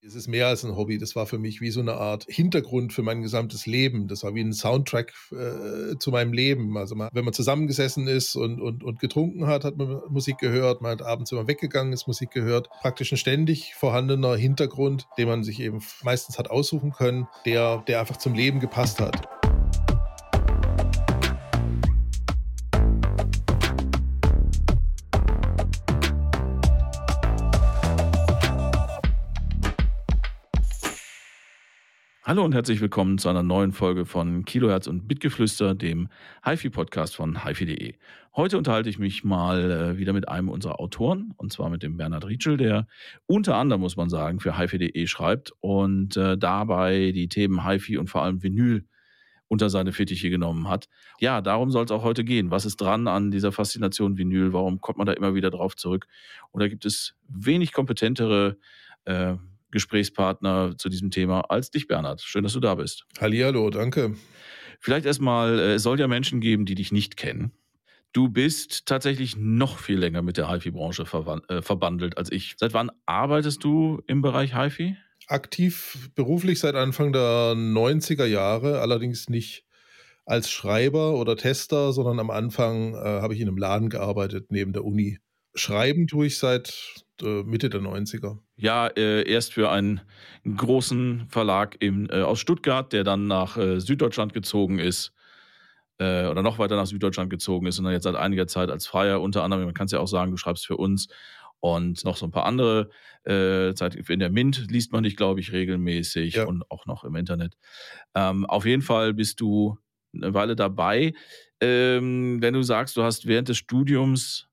Es ist mehr als ein Hobby. Das war für mich wie so eine Art Hintergrund für mein gesamtes Leben. Das war wie ein Soundtrack äh, zu meinem Leben. Also man, wenn man zusammengesessen ist und, und, und getrunken hat, hat man Musik gehört. Man hat abends immer weggegangen, ist Musik gehört. Praktisch ein ständig vorhandener Hintergrund, den man sich eben meistens hat aussuchen können, der, der einfach zum Leben gepasst hat. Hallo und herzlich willkommen zu einer neuen Folge von Kilohertz und Bitgeflüster, dem HiFi-Podcast von HiFi.de. Heute unterhalte ich mich mal äh, wieder mit einem unserer Autoren, und zwar mit dem Bernhard Rietschel, der unter anderem, muss man sagen, für HiFi.de schreibt und äh, dabei die Themen HiFi und vor allem Vinyl unter seine Fittiche genommen hat. Ja, darum soll es auch heute gehen. Was ist dran an dieser Faszination Vinyl? Warum kommt man da immer wieder drauf zurück? Oder gibt es wenig kompetentere äh, Gesprächspartner zu diesem Thema als dich, Bernhard. Schön, dass du da bist. Hallihallo, danke. Vielleicht erstmal, äh, es soll ja Menschen geben, die dich nicht kennen. Du bist tatsächlich noch viel länger mit der HiFi-Branche äh, verbandelt als ich. Seit wann arbeitest du im Bereich HiFi? Aktiv beruflich seit Anfang der 90er Jahre, allerdings nicht als Schreiber oder Tester, sondern am Anfang äh, habe ich in einem Laden gearbeitet neben der Uni. Schreiben tue ich seit äh, Mitte der 90er. Ja, äh, erst für einen großen Verlag im, äh, aus Stuttgart, der dann nach äh, Süddeutschland gezogen ist äh, oder noch weiter nach Süddeutschland gezogen ist und dann jetzt seit einiger Zeit als Freier, unter anderem, man kann es ja auch sagen, du schreibst für uns und noch so ein paar andere. Äh, Zeit in der Mint liest man dich, glaube ich, regelmäßig ja. und auch noch im Internet. Ähm, auf jeden Fall bist du eine Weile dabei. Ähm, wenn du sagst, du hast während des Studiums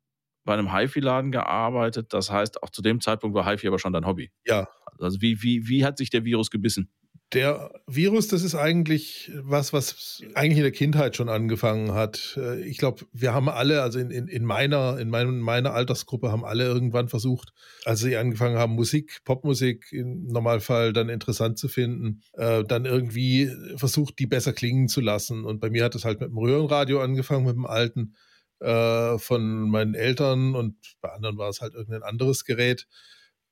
bei einem HiFi-Laden gearbeitet. Das heißt, auch zu dem Zeitpunkt war HiFi aber schon dein Hobby. Ja. Also wie, wie, wie hat sich der Virus gebissen? Der Virus, das ist eigentlich was, was eigentlich in der Kindheit schon angefangen hat. Äh, ich glaube, wir haben alle, also in, in, in meiner, in meinem, meiner Altersgruppe haben alle irgendwann versucht, als sie angefangen haben, Musik, Popmusik im Normalfall dann interessant zu finden, äh, dann irgendwie versucht, die besser klingen zu lassen. Und bei mir hat es halt mit dem Röhrenradio angefangen, mit dem alten äh, von meinen Eltern und bei anderen war es halt irgendein anderes Gerät.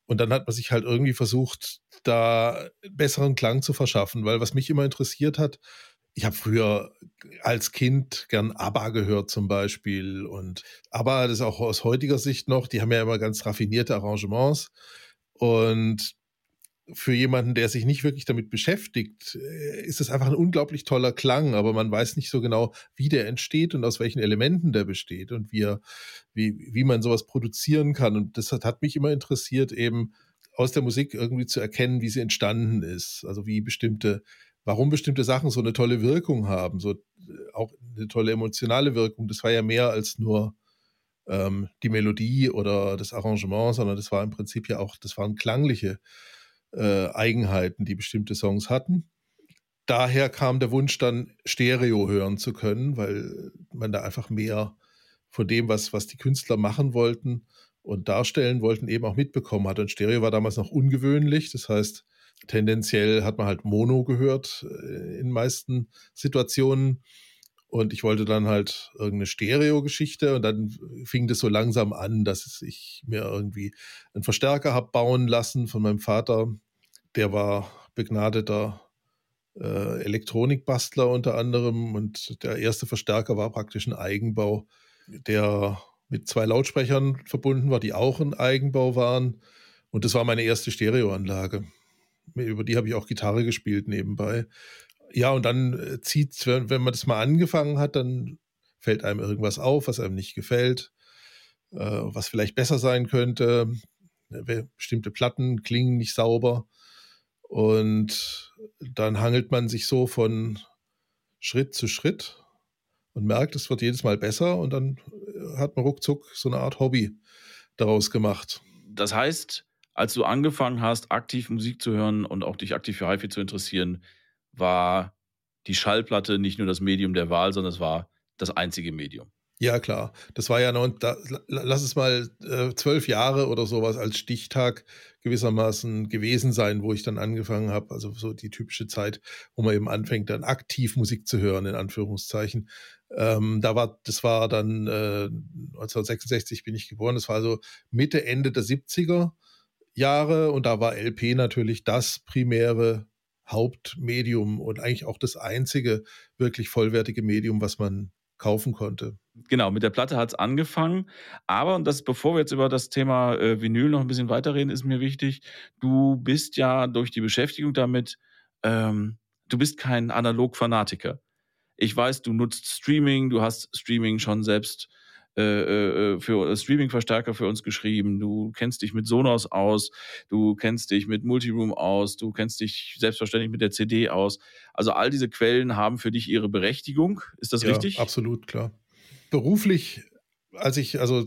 Und dann hat man sich halt irgendwie versucht, da besseren Klang zu verschaffen, weil was mich immer interessiert hat, ich habe früher als Kind gern ABBA gehört zum Beispiel und ABBA, das ist auch aus heutiger Sicht noch, die haben ja immer ganz raffinierte Arrangements und für jemanden, der sich nicht wirklich damit beschäftigt, äh, ist es einfach ein unglaublich toller Klang, aber man weiß nicht so genau, wie der entsteht und aus welchen Elementen der besteht und wie, er, wie, wie man sowas produzieren kann. Und das hat, hat mich immer interessiert, eben aus der Musik irgendwie zu erkennen, wie sie entstanden ist. Also wie bestimmte, warum bestimmte Sachen so eine tolle Wirkung haben, so äh, auch eine tolle emotionale Wirkung. Das war ja mehr als nur ähm, die Melodie oder das Arrangement, sondern das war im Prinzip ja auch, das waren klangliche äh, Eigenheiten, die bestimmte Songs hatten. Daher kam der Wunsch dann Stereo hören zu können, weil man da einfach mehr von dem, was, was die Künstler machen wollten und darstellen wollten, eben auch mitbekommen hat. Und Stereo war damals noch ungewöhnlich. Das heißt, tendenziell hat man halt Mono gehört äh, in meisten Situationen. Und ich wollte dann halt irgendeine Stereo-Geschichte und dann fing das so langsam an, dass ich mir irgendwie einen Verstärker habe bauen lassen von meinem Vater. Der war begnadeter äh, Elektronikbastler unter anderem und der erste Verstärker war praktisch ein Eigenbau, der mit zwei Lautsprechern verbunden war, die auch ein Eigenbau waren. Und das war meine erste Stereoanlage. Über die habe ich auch Gitarre gespielt nebenbei. Ja, und dann äh, zieht wenn, wenn man das mal angefangen hat, dann fällt einem irgendwas auf, was einem nicht gefällt, äh, was vielleicht besser sein könnte. Bestimmte Platten klingen nicht sauber. Und dann hangelt man sich so von Schritt zu Schritt und merkt, es wird jedes Mal besser und dann äh, hat man ruckzuck so eine Art Hobby daraus gemacht. Das heißt, als du angefangen hast, aktiv Musik zu hören und auch dich aktiv für HiFi zu interessieren, war die Schallplatte nicht nur das Medium der Wahl, sondern es war das einzige Medium. Ja, klar. Das war ja noch, da, lass es mal äh, zwölf Jahre oder sowas als Stichtag gewissermaßen gewesen sein, wo ich dann angefangen habe. Also so die typische Zeit, wo man eben anfängt, dann aktiv Musik zu hören, in Anführungszeichen. Ähm, da war, das war dann äh, 1966 bin ich geboren, das war also Mitte, Ende der 70er Jahre und da war LP natürlich das primäre Hauptmedium und eigentlich auch das einzige wirklich vollwertige Medium, was man kaufen konnte. Genau, mit der Platte hat es angefangen. Aber, und das, bevor wir jetzt über das Thema äh, Vinyl noch ein bisschen weiterreden, ist mir wichtig, du bist ja durch die Beschäftigung damit, ähm, du bist kein Analog-Fanatiker. Ich weiß, du nutzt Streaming, du hast Streaming schon selbst äh, äh, für äh, Streaming-Verstärker für uns geschrieben, du kennst dich mit Sonos aus, du kennst dich mit Multiroom aus, du kennst dich selbstverständlich mit der CD aus. Also all diese Quellen haben für dich ihre Berechtigung. Ist das ja, richtig? Absolut, klar. Beruflich als ich also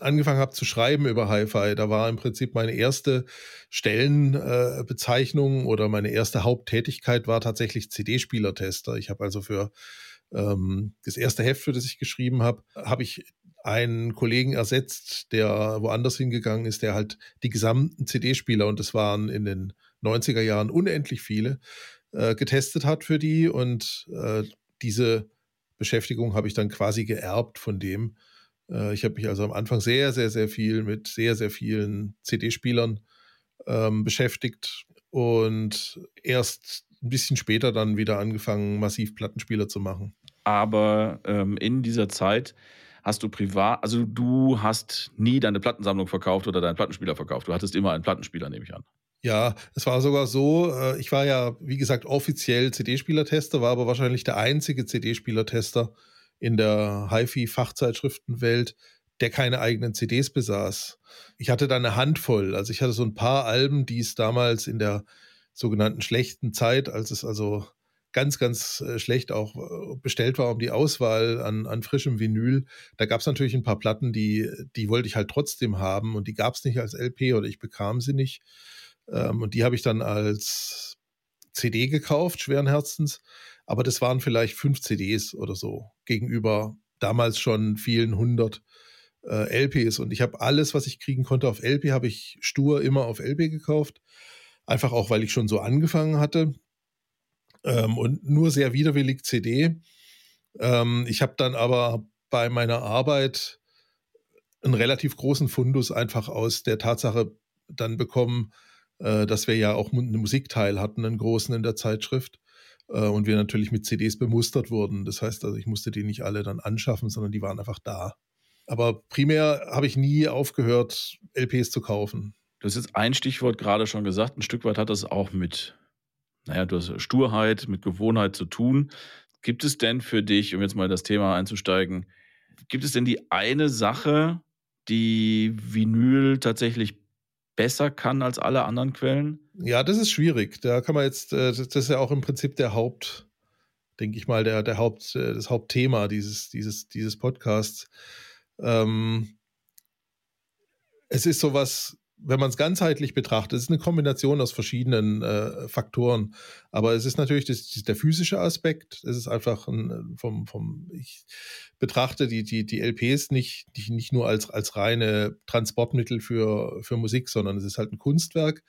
angefangen habe zu schreiben über Hi-Fi, da war im Prinzip meine erste Stellenbezeichnung äh, oder meine erste Haupttätigkeit war tatsächlich CD-Spielertester. Ich habe also für ähm, das erste Heft, für das ich geschrieben habe, habe ich einen Kollegen ersetzt, der woanders hingegangen ist, der halt die gesamten CD-Spieler, und das waren in den 90er Jahren unendlich viele, äh, getestet hat für die. Und äh, diese Beschäftigung habe ich dann quasi geerbt von dem. Äh, ich habe mich also am Anfang sehr, sehr, sehr viel mit sehr, sehr vielen CD-Spielern ähm, beschäftigt und erst ein bisschen später dann wieder angefangen, massiv Plattenspieler zu machen. Aber ähm, in dieser Zeit hast du privat, also du hast nie deine Plattensammlung verkauft oder deinen Plattenspieler verkauft. Du hattest immer einen Plattenspieler, nehme ich an. Ja, es war sogar so, äh, ich war ja, wie gesagt, offiziell CD-Spielertester, war aber wahrscheinlich der einzige CD-Spielertester in der HiFi-Fachzeitschriftenwelt, der keine eigenen CDs besaß. Ich hatte da eine Handvoll, also ich hatte so ein paar Alben, die es damals in der sogenannten schlechten Zeit, als es also ganz, ganz äh, schlecht auch äh, bestellt war um die Auswahl an, an frischem Vinyl. Da gab es natürlich ein paar Platten, die, die wollte ich halt trotzdem haben und die gab es nicht als LP oder ich bekam sie nicht. Ähm, und die habe ich dann als CD gekauft, schweren Herzens. Aber das waren vielleicht fünf CDs oder so gegenüber damals schon vielen hundert äh, LPs. Und ich habe alles, was ich kriegen konnte auf LP, habe ich stur immer auf LP gekauft. Einfach auch, weil ich schon so angefangen hatte. Ähm, und nur sehr widerwillig CD. Ähm, ich habe dann aber bei meiner Arbeit einen relativ großen Fundus einfach aus der Tatsache dann bekommen, äh, dass wir ja auch einen Musikteil hatten, einen großen in der Zeitschrift. Äh, und wir natürlich mit CDs bemustert wurden. Das heißt also, ich musste die nicht alle dann anschaffen, sondern die waren einfach da. Aber primär habe ich nie aufgehört, LPs zu kaufen. Du hast jetzt ein Stichwort gerade schon gesagt. Ein Stück weit hat das auch mit, naja, du hast Sturheit, mit Gewohnheit zu tun. Gibt es denn für dich, um jetzt mal das Thema einzusteigen, gibt es denn die eine Sache, die Vinyl tatsächlich besser kann als alle anderen Quellen? Ja, das ist schwierig. Da kann man jetzt, äh, das ist ja auch im Prinzip der Haupt, denke ich mal, der, der Haupt, äh, das Hauptthema dieses, dieses, dieses Podcasts. Ähm, es ist sowas, wenn man es ganzheitlich betrachtet, es ist eine Kombination aus verschiedenen äh, Faktoren. Aber es ist natürlich das, der physische Aspekt. Es ist einfach ein, vom, vom, ich betrachte die, die, die LPs nicht, nicht, nicht nur als, als reine Transportmittel für, für Musik, sondern es ist halt ein Kunstwerk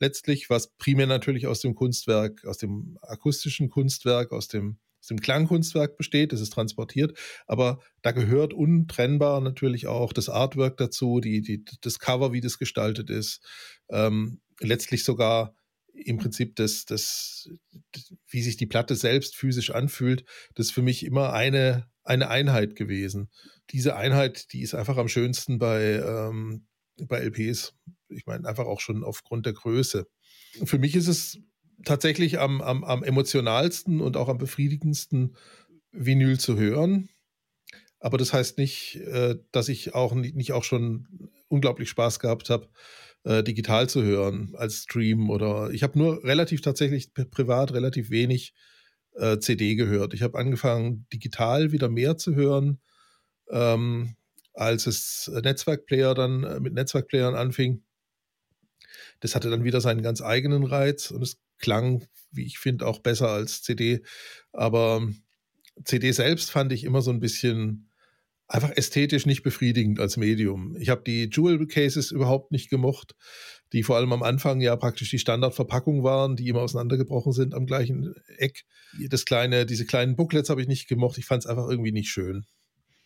letztlich, was primär natürlich aus dem Kunstwerk, aus dem akustischen Kunstwerk, aus dem aus dem Klangkunstwerk besteht, das ist transportiert, aber da gehört untrennbar natürlich auch das Artwork dazu, die, die, das Cover, wie das gestaltet ist, ähm, letztlich sogar im Prinzip das, das, wie sich die Platte selbst physisch anfühlt, das ist für mich immer eine, eine Einheit gewesen. Diese Einheit, die ist einfach am schönsten bei, ähm, bei LPs. Ich meine, einfach auch schon aufgrund der Größe. Für mich ist es tatsächlich am, am, am emotionalsten und auch am befriedigendsten Vinyl zu hören. Aber das heißt nicht, äh, dass ich auch nicht auch schon unglaublich Spaß gehabt habe, äh, digital zu hören als Stream oder ich habe nur relativ tatsächlich privat relativ wenig äh, CD gehört. Ich habe angefangen, digital wieder mehr zu hören, ähm, als es Netzwerkplayer dann mit Netzwerkplayern anfing. Das hatte dann wieder seinen ganz eigenen Reiz und es klang, wie ich finde, auch besser als CD. Aber CD selbst fand ich immer so ein bisschen einfach ästhetisch nicht befriedigend als Medium. Ich habe die Jewel Cases überhaupt nicht gemocht, die vor allem am Anfang ja praktisch die Standardverpackung waren, die immer auseinandergebrochen sind am gleichen Eck. Das kleine, diese kleinen Booklets habe ich nicht gemocht. Ich fand es einfach irgendwie nicht schön.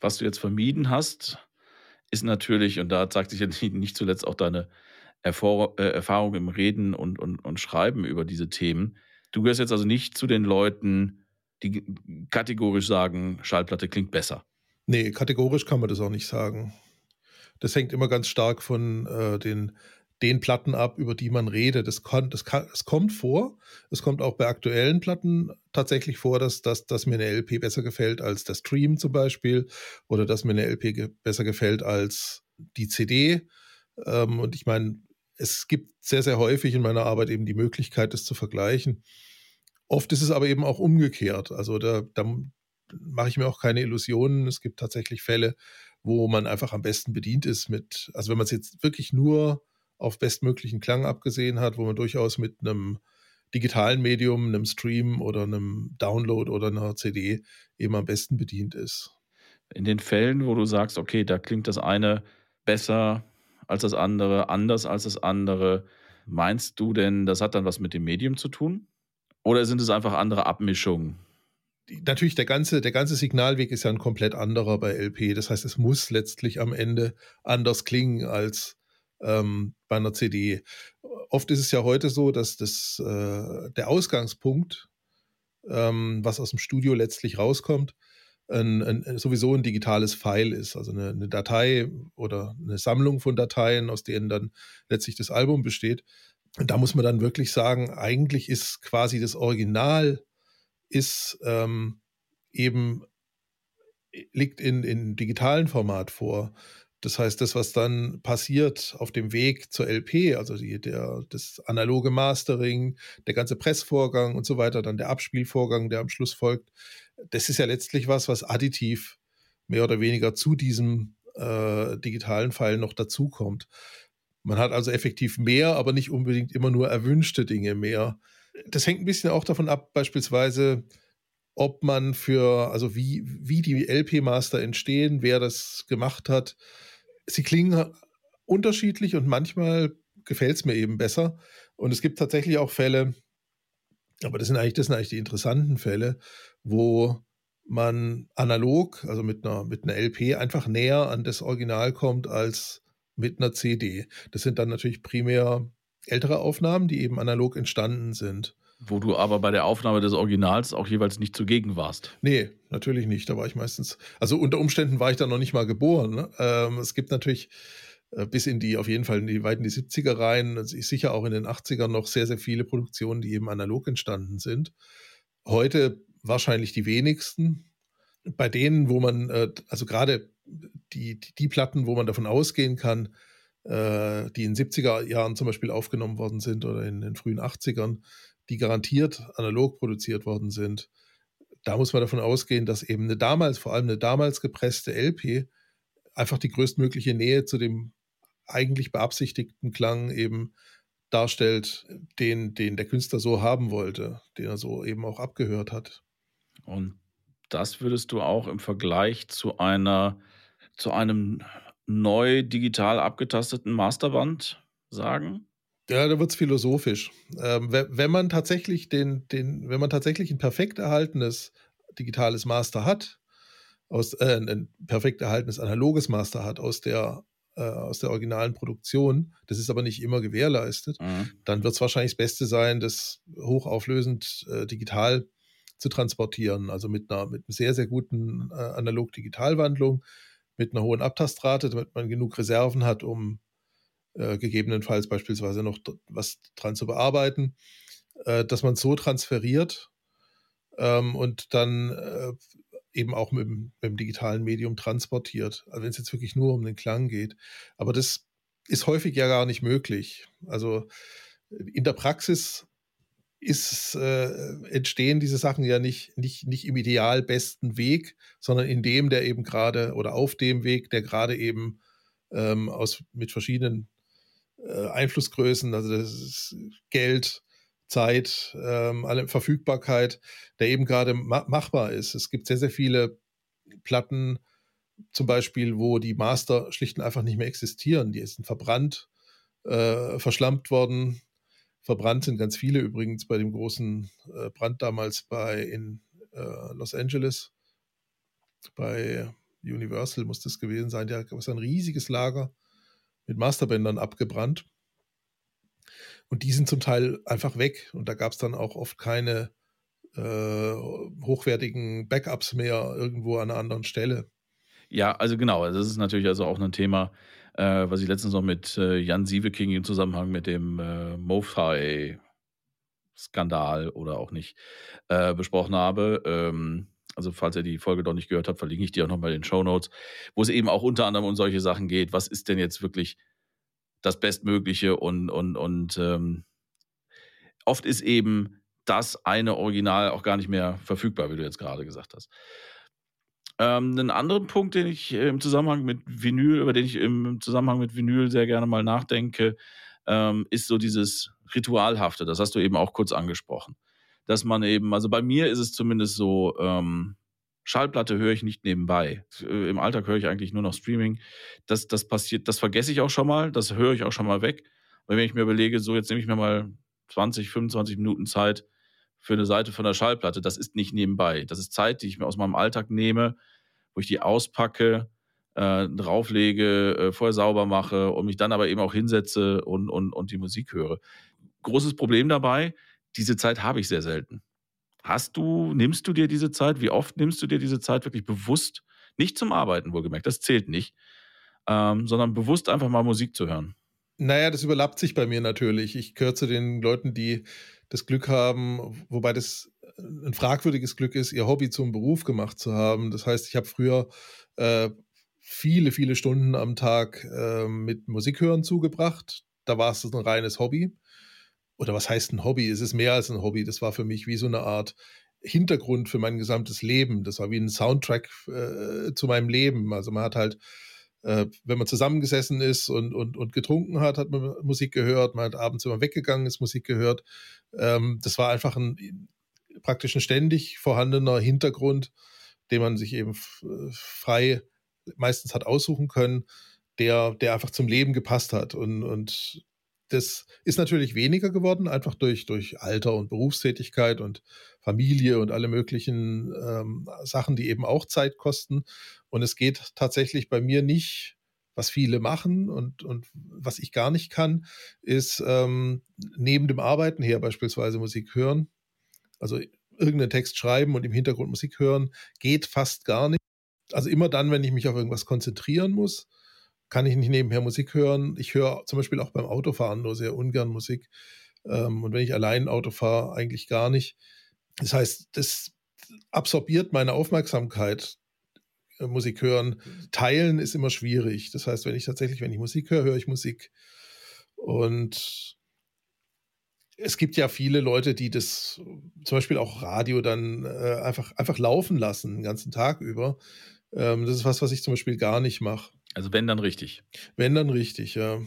Was du jetzt vermieden hast, ist natürlich, und da zeigt sich ja nicht zuletzt auch deine Erfor äh, Erfahrung im Reden und, und, und Schreiben über diese Themen. Du gehörst jetzt also nicht zu den Leuten, die kategorisch sagen, Schallplatte klingt besser. Nee, kategorisch kann man das auch nicht sagen. Das hängt immer ganz stark von äh, den, den Platten ab, über die man redet. Das, kann, das, kann, das kommt vor. Es kommt auch bei aktuellen Platten tatsächlich vor, dass, dass, dass mir eine LP besser gefällt als der Stream zum Beispiel oder dass mir eine LP ge besser gefällt als die CD. Ähm, und ich meine, es gibt sehr, sehr häufig in meiner Arbeit eben die Möglichkeit, das zu vergleichen. Oft ist es aber eben auch umgekehrt. Also da, da mache ich mir auch keine Illusionen. Es gibt tatsächlich Fälle, wo man einfach am besten bedient ist mit, also wenn man es jetzt wirklich nur auf bestmöglichen Klang abgesehen hat, wo man durchaus mit einem digitalen Medium, einem Stream oder einem Download oder einer CD eben am besten bedient ist. In den Fällen, wo du sagst, okay, da klingt das eine besser als das andere, anders als das andere, meinst du denn, das hat dann was mit dem Medium zu tun? Oder sind es einfach andere Abmischungen? natürlich der ganze, der ganze Signalweg ist ja ein komplett anderer bei LP. Das heißt, es muss letztlich am Ende anders klingen als ähm, bei einer CD. Oft ist es ja heute so, dass das, äh, der Ausgangspunkt, ähm, was aus dem Studio letztlich rauskommt, ein, ein, sowieso ein digitales File ist, also eine, eine, Datei oder eine Sammlung von Dateien, aus denen dann letztlich das Album besteht. Und da muss man dann wirklich sagen, eigentlich ist quasi das Original ist ähm, eben liegt in, in digitalen Format vor. Das heißt, das, was dann passiert auf dem Weg zur LP, also die, der, das analoge Mastering, der ganze Pressvorgang und so weiter, dann der Abspielvorgang, der am Schluss folgt, das ist ja letztlich was, was additiv mehr oder weniger zu diesem äh, digitalen File noch dazukommt. Man hat also effektiv mehr, aber nicht unbedingt immer nur erwünschte Dinge mehr. Das hängt ein bisschen auch davon ab, beispielsweise, ob man für, also wie, wie die LP-Master entstehen, wer das gemacht hat. Sie klingen unterschiedlich und manchmal gefällt es mir eben besser. Und es gibt tatsächlich auch Fälle, aber das sind eigentlich, das sind eigentlich die interessanten Fälle, wo man analog, also mit einer, mit einer LP, einfach näher an das Original kommt als mit einer CD. Das sind dann natürlich primär ältere Aufnahmen, die eben analog entstanden sind. Wo du aber bei der Aufnahme des Originals auch jeweils nicht zugegen warst. Nee, natürlich nicht. Da war ich meistens, also unter Umständen war ich da noch nicht mal geboren. Ne? Ähm, es gibt natürlich bis in die, auf jeden Fall in die die 70er rein, sicher auch in den 80ern noch sehr, sehr viele Produktionen, die eben analog entstanden sind. Heute wahrscheinlich die wenigsten. Bei denen, wo man, äh, also gerade die, die, die Platten, wo man davon ausgehen kann, äh, die in 70er Jahren zum Beispiel aufgenommen worden sind oder in den frühen 80ern, die garantiert analog produziert worden sind. Da muss man davon ausgehen, dass eben eine damals, vor allem eine damals gepresste LP, einfach die größtmögliche Nähe zu dem eigentlich beabsichtigten Klang eben darstellt, den, den der Künstler so haben wollte, den er so eben auch abgehört hat. Und das würdest du auch im Vergleich zu einer, zu einem neu digital abgetasteten Masterband sagen? Ja, da wird es philosophisch. Ähm, wenn man tatsächlich den, den, wenn man tatsächlich ein perfekt erhaltenes digitales Master hat, aus, äh, ein perfekt erhaltenes analoges Master hat aus der, äh, aus der originalen Produktion, das ist aber nicht immer gewährleistet, mhm. dann wird es wahrscheinlich das Beste sein, das hochauflösend äh, digital zu transportieren, also mit einer, mit einer sehr, sehr guten äh, Analog-Digital-Wandlung, mit einer hohen Abtastrate, damit man genug Reserven hat, um äh, gegebenenfalls beispielsweise noch was dran zu bearbeiten, äh, dass man so transferiert ähm, und dann äh, eben auch mit dem, mit dem, digitalen Medium transportiert. Also wenn es jetzt wirklich nur um den Klang geht. Aber das ist häufig ja gar nicht möglich. Also in der Praxis ist, äh, entstehen diese Sachen ja nicht, nicht, nicht im ideal besten Weg, sondern in dem, der eben gerade oder auf dem Weg, der gerade eben ähm, aus, mit verschiedenen äh, Einflussgrößen, also das ist Geld, Zeit, ähm, alle Verfügbarkeit, der eben gerade ma machbar ist. Es gibt sehr, sehr viele Platten, zum Beispiel, wo die Master schlicht und einfach nicht mehr existieren. Die sind verbrannt, äh, verschlampt worden. Verbrannt sind ganz viele übrigens bei dem großen äh, Brand damals bei in äh, Los Angeles. Bei Universal muss das gewesen sein. Da es ein riesiges Lager mit Masterbändern abgebrannt. Und die sind zum Teil einfach weg. Und da gab es dann auch oft keine äh, hochwertigen Backups mehr irgendwo an einer anderen Stelle. Ja, also genau, also das ist natürlich also auch ein Thema, äh, was ich letztens noch mit äh, Jan Sieveking im Zusammenhang mit dem äh, MoFi-Skandal oder auch nicht äh, besprochen habe. Ähm, also falls ihr die Folge doch nicht gehört habt, verlinke ich die auch nochmal in den Show Notes, wo es eben auch unter anderem um solche Sachen geht. Was ist denn jetzt wirklich das Bestmögliche und, und, und ähm, oft ist eben das eine Original auch gar nicht mehr verfügbar, wie du jetzt gerade gesagt hast. Ähm, einen anderen Punkt, den ich im Zusammenhang mit Vinyl, über den ich im Zusammenhang mit Vinyl sehr gerne mal nachdenke, ähm, ist so dieses Ritualhafte. Das hast du eben auch kurz angesprochen. Dass man eben, also bei mir ist es zumindest so, ähm, Schallplatte höre ich nicht nebenbei. Äh, Im Alltag höre ich eigentlich nur noch Streaming. Das, das passiert, das vergesse ich auch schon mal, das höre ich auch schon mal weg. Weil wenn ich mir überlege, so jetzt nehme ich mir mal 20, 25 Minuten Zeit für eine Seite von der Schallplatte. Das ist nicht nebenbei. Das ist Zeit, die ich mir aus meinem Alltag nehme, wo ich die auspacke, äh, drauflege, äh, vorher sauber mache und mich dann aber eben auch hinsetze und, und, und die Musik höre. Großes Problem dabei, diese Zeit habe ich sehr selten. Hast du, nimmst du dir diese Zeit? Wie oft nimmst du dir diese Zeit wirklich bewusst? Nicht zum Arbeiten, wohlgemerkt, das zählt nicht, ähm, sondern bewusst einfach mal Musik zu hören. Naja, das überlappt sich bei mir natürlich. Ich zu den Leuten, die das Glück haben, wobei das ein fragwürdiges Glück ist, ihr Hobby zum Beruf gemacht zu haben. Das heißt, ich habe früher äh, viele, viele Stunden am Tag äh, mit Musikhören zugebracht. Da war es ein reines Hobby. Oder was heißt ein Hobby? Es ist mehr als ein Hobby. Das war für mich wie so eine Art Hintergrund für mein gesamtes Leben. Das war wie ein Soundtrack äh, zu meinem Leben. Also man hat halt äh, wenn man zusammengesessen ist und, und, und getrunken hat, hat man Musik gehört. Man hat abends, man weggegangen ist, Musik gehört. Ähm, das war einfach ein praktisch ein ständig vorhandener Hintergrund, den man sich eben frei meistens hat aussuchen können, der, der einfach zum Leben gepasst hat. Und, und das ist natürlich weniger geworden, einfach durch, durch Alter und Berufstätigkeit und Familie und alle möglichen ähm, Sachen, die eben auch Zeit kosten. Und es geht tatsächlich bei mir nicht, was viele machen und, und was ich gar nicht kann, ist ähm, neben dem Arbeiten her beispielsweise Musik hören. Also irgendeinen Text schreiben und im Hintergrund Musik hören, geht fast gar nicht. Also immer dann, wenn ich mich auf irgendwas konzentrieren muss, kann ich nicht nebenher Musik hören. Ich höre zum Beispiel auch beim Autofahren nur sehr ungern Musik. Ähm, und wenn ich allein Auto fahre, eigentlich gar nicht. Das heißt, das absorbiert meine Aufmerksamkeit. Äh, Musik hören. Teilen ist immer schwierig. Das heißt, wenn ich tatsächlich, wenn ich Musik höre, höre ich Musik. Und es gibt ja viele Leute, die das zum Beispiel auch Radio dann äh, einfach, einfach laufen lassen, den ganzen Tag über. Ähm, das ist was, was ich zum Beispiel gar nicht mache. Also wenn dann richtig. Wenn dann richtig, ja.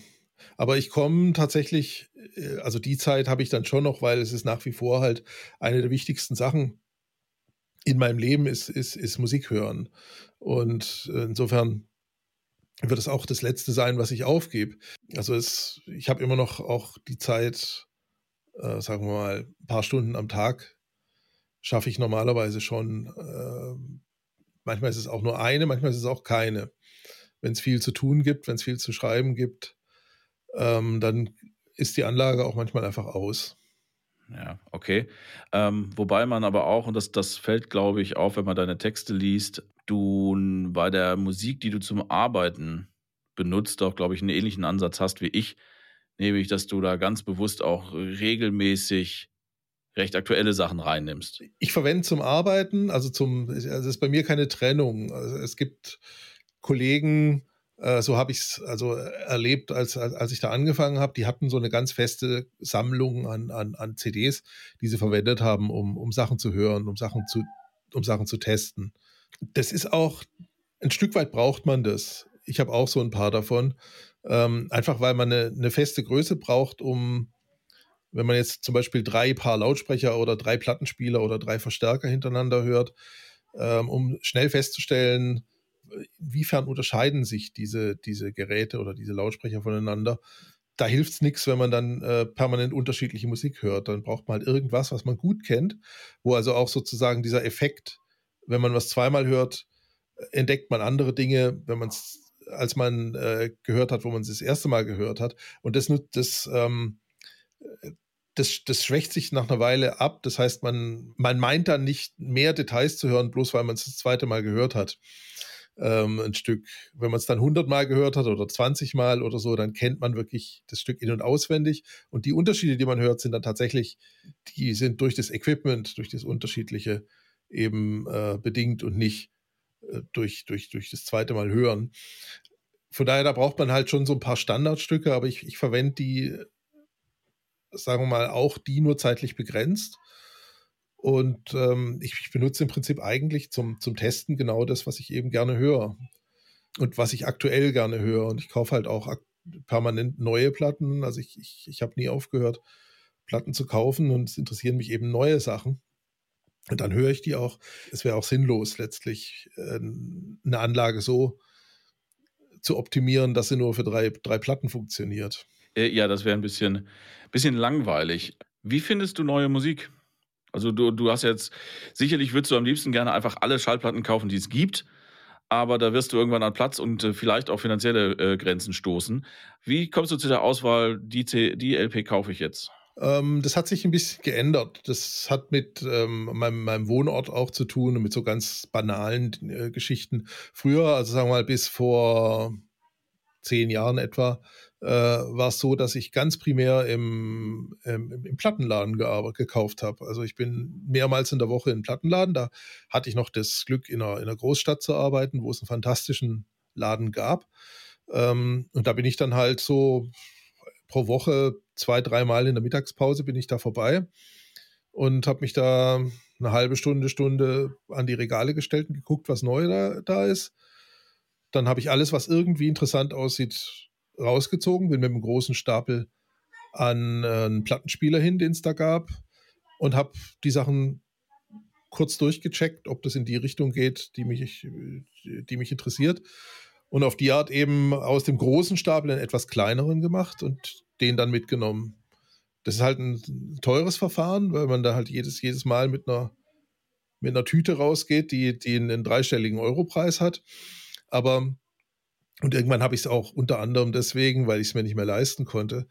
Aber ich komme tatsächlich, äh, also die Zeit habe ich dann schon noch, weil es ist nach wie vor halt eine der wichtigsten Sachen in meinem Leben ist, ist, ist Musik hören. Und insofern wird es auch das Letzte sein, was ich aufgebe. Also es, ich habe immer noch auch die Zeit, äh, sagen wir mal, ein paar Stunden am Tag schaffe ich normalerweise schon. Äh, manchmal ist es auch nur eine, manchmal ist es auch keine wenn es viel zu tun gibt, wenn es viel zu schreiben gibt, ähm, dann ist die Anlage auch manchmal einfach aus. Ja, okay. Ähm, wobei man aber auch, und das, das fällt, glaube ich, auf, wenn man deine Texte liest, du bei der Musik, die du zum Arbeiten benutzt, auch, glaube ich, einen ähnlichen Ansatz hast wie ich, nämlich, dass du da ganz bewusst auch regelmäßig recht aktuelle Sachen reinnimmst. Ich verwende zum Arbeiten, also zum, also es ist bei mir keine Trennung. Also es gibt Kollegen, äh, so habe ich es also erlebt, als, als ich da angefangen habe, die hatten so eine ganz feste Sammlung an, an, an CDs, die sie verwendet haben, um, um Sachen zu hören, um Sachen zu, um Sachen zu testen. Das ist auch, ein Stück weit braucht man das. Ich habe auch so ein paar davon. Ähm, einfach weil man eine, eine feste Größe braucht, um, wenn man jetzt zum Beispiel drei Paar Lautsprecher oder drei Plattenspieler oder drei Verstärker hintereinander hört, ähm, um schnell festzustellen, inwiefern unterscheiden sich diese, diese Geräte oder diese Lautsprecher voneinander? Da hilft es nichts, wenn man dann äh, permanent unterschiedliche Musik hört. Dann braucht man halt irgendwas, was man gut kennt, wo also auch sozusagen dieser Effekt, wenn man was zweimal hört, entdeckt man andere Dinge, wenn man es als man äh, gehört hat, wo man es das erste Mal gehört hat. Und das, das ähm, das, das schwächt sich nach einer Weile ab. Das heißt, man, man meint dann nicht mehr Details zu hören, bloß weil man es das zweite Mal gehört hat. Ähm, ein Stück. Wenn man es dann 100 Mal gehört hat oder 20 Mal oder so, dann kennt man wirklich das Stück in- und auswendig. Und die Unterschiede, die man hört, sind dann tatsächlich, die sind durch das Equipment, durch das Unterschiedliche eben äh, bedingt und nicht äh, durch, durch, durch das zweite Mal hören. Von daher, da braucht man halt schon so ein paar Standardstücke, aber ich, ich verwende die sagen wir mal, auch die nur zeitlich begrenzt. Und ähm, ich, ich, benutze im Prinzip eigentlich zum, zum Testen genau das, was ich eben gerne höre. Und was ich aktuell gerne höre. Und ich kaufe halt auch permanent neue Platten. Also ich, ich, ich habe nie aufgehört, Platten zu kaufen und es interessieren mich eben neue Sachen. Und dann höre ich die auch. Es wäre auch sinnlos, letztlich äh, eine Anlage so zu optimieren, dass sie nur für drei, drei Platten funktioniert. Äh, ja, das wäre ein bisschen, bisschen langweilig. Wie findest du neue Musik? Also du, du hast jetzt, sicherlich würdest du am liebsten gerne einfach alle Schallplatten kaufen, die es gibt, aber da wirst du irgendwann an Platz und äh, vielleicht auch finanzielle äh, Grenzen stoßen. Wie kommst du zu der Auswahl, die, die LP kaufe ich jetzt? Ähm, das hat sich ein bisschen geändert. Das hat mit ähm, meinem, meinem, Wohnort auch zu tun und mit so ganz banalen äh, Geschichten. Früher, also sagen wir mal bis vor zehn Jahren etwa, äh, war es so, dass ich ganz primär im, im, im Plattenladen gekauft habe. Also ich bin mehrmals in der Woche im Plattenladen. Da hatte ich noch das Glück, in einer, in einer Großstadt zu arbeiten, wo es einen fantastischen Laden gab. Ähm, und da bin ich dann halt so pro Woche zwei, dreimal in der Mittagspause bin ich da vorbei und habe mich da eine halbe Stunde, Stunde an die Regale gestellt und geguckt, was neu da, da ist. Dann habe ich alles, was irgendwie interessant aussieht, rausgezogen, bin mit einem großen Stapel an äh, einen Plattenspieler hin, den es da gab, und habe die Sachen kurz durchgecheckt, ob das in die Richtung geht, die mich, die mich interessiert. Und auf die Art eben aus dem großen Stapel einen etwas kleineren gemacht und den dann mitgenommen. Das ist halt ein teures Verfahren, weil man da halt jedes, jedes Mal mit einer, mit einer Tüte rausgeht, die, die einen dreistelligen Europreis hat. Aber und irgendwann habe ich es auch unter anderem deswegen, weil ich es mir nicht mehr leisten konnte,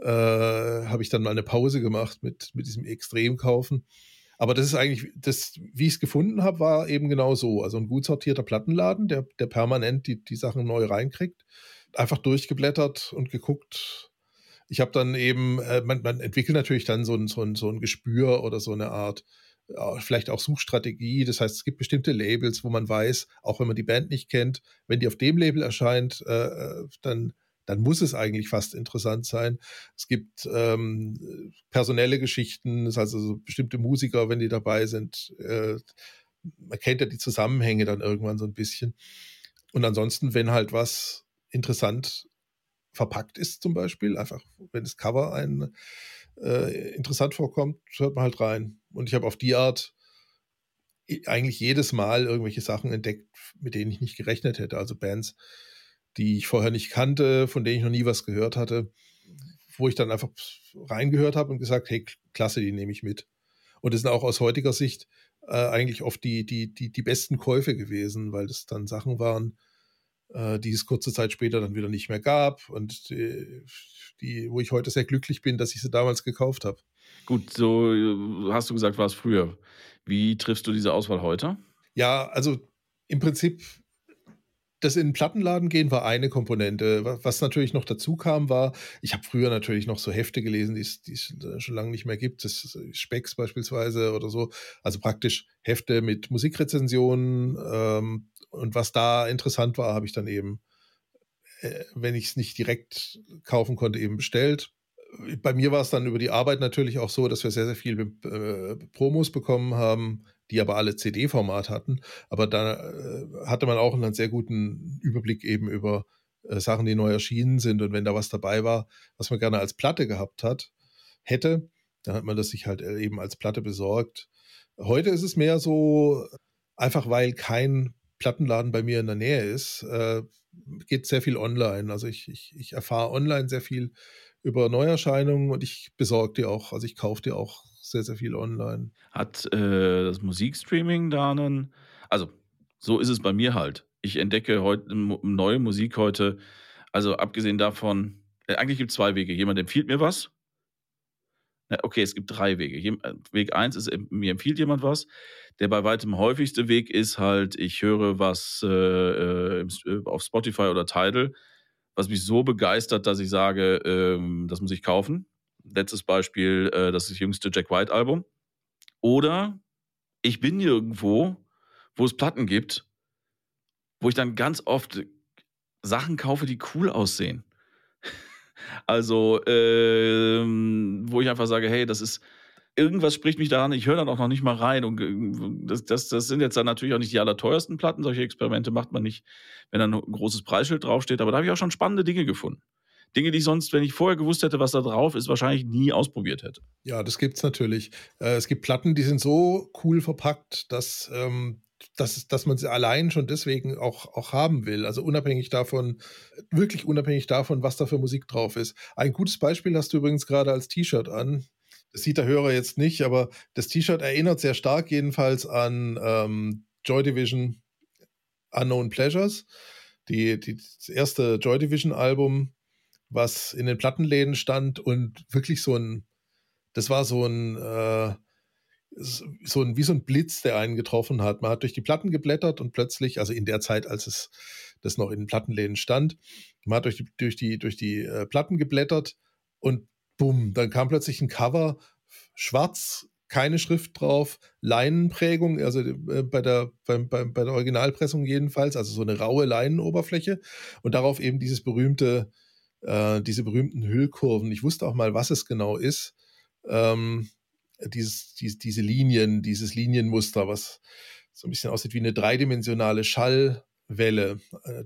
äh, habe ich dann mal eine Pause gemacht mit, mit diesem Extremkaufen. Aber das ist eigentlich, das, wie ich es gefunden habe, war eben genau so. Also ein gut sortierter Plattenladen, der, der permanent die, die Sachen neu reinkriegt. Einfach durchgeblättert und geguckt. Ich habe dann eben, äh, man, man entwickelt natürlich dann so ein, so, ein, so ein Gespür oder so eine Art vielleicht auch Suchstrategie. Das heißt, es gibt bestimmte Labels, wo man weiß, auch wenn man die Band nicht kennt, wenn die auf dem Label erscheint, äh, äh, dann, dann muss es eigentlich fast interessant sein. Es gibt ähm, personelle Geschichten, das heißt also bestimmte Musiker, wenn die dabei sind, äh, man kennt ja die Zusammenhänge dann irgendwann so ein bisschen. Und ansonsten, wenn halt was interessant verpackt ist, zum Beispiel, einfach wenn das Cover ein äh, interessant vorkommt, hört man halt rein. Und ich habe auf die Art eigentlich jedes Mal irgendwelche Sachen entdeckt, mit denen ich nicht gerechnet hätte. Also Bands, die ich vorher nicht kannte, von denen ich noch nie was gehört hatte, wo ich dann einfach reingehört habe und gesagt, hey, klasse, die nehme ich mit. Und das sind auch aus heutiger Sicht äh, eigentlich oft die, die, die, die besten Käufe gewesen, weil das dann Sachen waren, äh, die es kurze Zeit später dann wieder nicht mehr gab und die, die, wo ich heute sehr glücklich bin, dass ich sie damals gekauft habe. Gut, so äh, hast du gesagt, war es früher. Wie triffst du diese Auswahl heute? Ja, also im Prinzip das in den Plattenladen gehen war eine Komponente. Was natürlich noch dazu kam, war, ich habe früher natürlich noch so Hefte gelesen, die es schon lange nicht mehr gibt. Das Specks beispielsweise oder so. Also praktisch Hefte mit Musikrezensionen. Ähm, und was da interessant war, habe ich dann eben, äh, wenn ich es nicht direkt kaufen konnte, eben bestellt. Bei mir war es dann über die Arbeit natürlich auch so, dass wir sehr, sehr viele äh, Promos bekommen haben die aber alle CD-Format hatten. Aber da äh, hatte man auch einen sehr guten Überblick eben über äh, Sachen, die neu erschienen sind. Und wenn da was dabei war, was man gerne als Platte gehabt hat, hätte, dann hat man das sich halt äh, eben als Platte besorgt. Heute ist es mehr so, einfach weil kein Plattenladen bei mir in der Nähe ist, äh, geht sehr viel online. Also ich, ich, ich erfahre online sehr viel über Neuerscheinungen und ich besorge die auch, also ich kaufe die auch sehr, sehr viel online. Hat äh, das Musikstreaming da einen, also so ist es bei mir halt. Ich entdecke heute neue Musik heute, also abgesehen davon, äh, eigentlich gibt es zwei Wege. Jemand empfiehlt mir was okay, es gibt drei Wege. Äh, Weg eins ist, mir empfiehlt jemand was. Der bei weitem häufigste Weg ist halt, ich höre was äh, äh auf Spotify oder Tidal, was mich so begeistert, dass ich sage, ähm, das muss ich kaufen. Letztes Beispiel, äh, das ist das jüngste Jack White Album. Oder ich bin irgendwo, wo es Platten gibt, wo ich dann ganz oft Sachen kaufe, die cool aussehen. Also, ähm, wo ich einfach sage, hey, das ist, irgendwas spricht mich daran, ich höre dann auch noch nicht mal rein. Und äh, das, das, das sind jetzt dann natürlich auch nicht die allerteuersten Platten. Solche Experimente macht man nicht, wenn dann ein großes Preisschild draufsteht. Aber da habe ich auch schon spannende Dinge gefunden. Dinge, die ich sonst, wenn ich vorher gewusst hätte, was da drauf ist, wahrscheinlich nie ausprobiert hätte. Ja, das gibt es natürlich. Äh, es gibt Platten, die sind so cool verpackt, dass, ähm, dass, dass man sie allein schon deswegen auch, auch haben will. Also unabhängig davon, wirklich unabhängig davon, was da für Musik drauf ist. Ein gutes Beispiel hast du übrigens gerade als T-Shirt an. Das sieht der Hörer jetzt nicht, aber das T-Shirt erinnert sehr stark jedenfalls an ähm, Joy Division Unknown Pleasures. Die, die, das erste Joy Division Album was in den Plattenläden stand und wirklich so ein, das war so ein, äh, so ein, wie so ein Blitz, der einen getroffen hat. Man hat durch die Platten geblättert und plötzlich, also in der Zeit, als es das noch in den Plattenläden stand, man hat durch die, durch die, durch die äh, Platten geblättert und bumm, dann kam plötzlich ein Cover, schwarz, keine Schrift drauf, Leinenprägung, also äh, bei, der, bei, bei, bei der Originalpressung jedenfalls, also so eine raue Leinenoberfläche und darauf eben dieses berühmte äh, diese berühmten Hüllkurven. Ich wusste auch mal, was es genau ist. Ähm, dieses, die, diese Linien, dieses Linienmuster, was so ein bisschen aussieht wie eine dreidimensionale Schallwelle, eine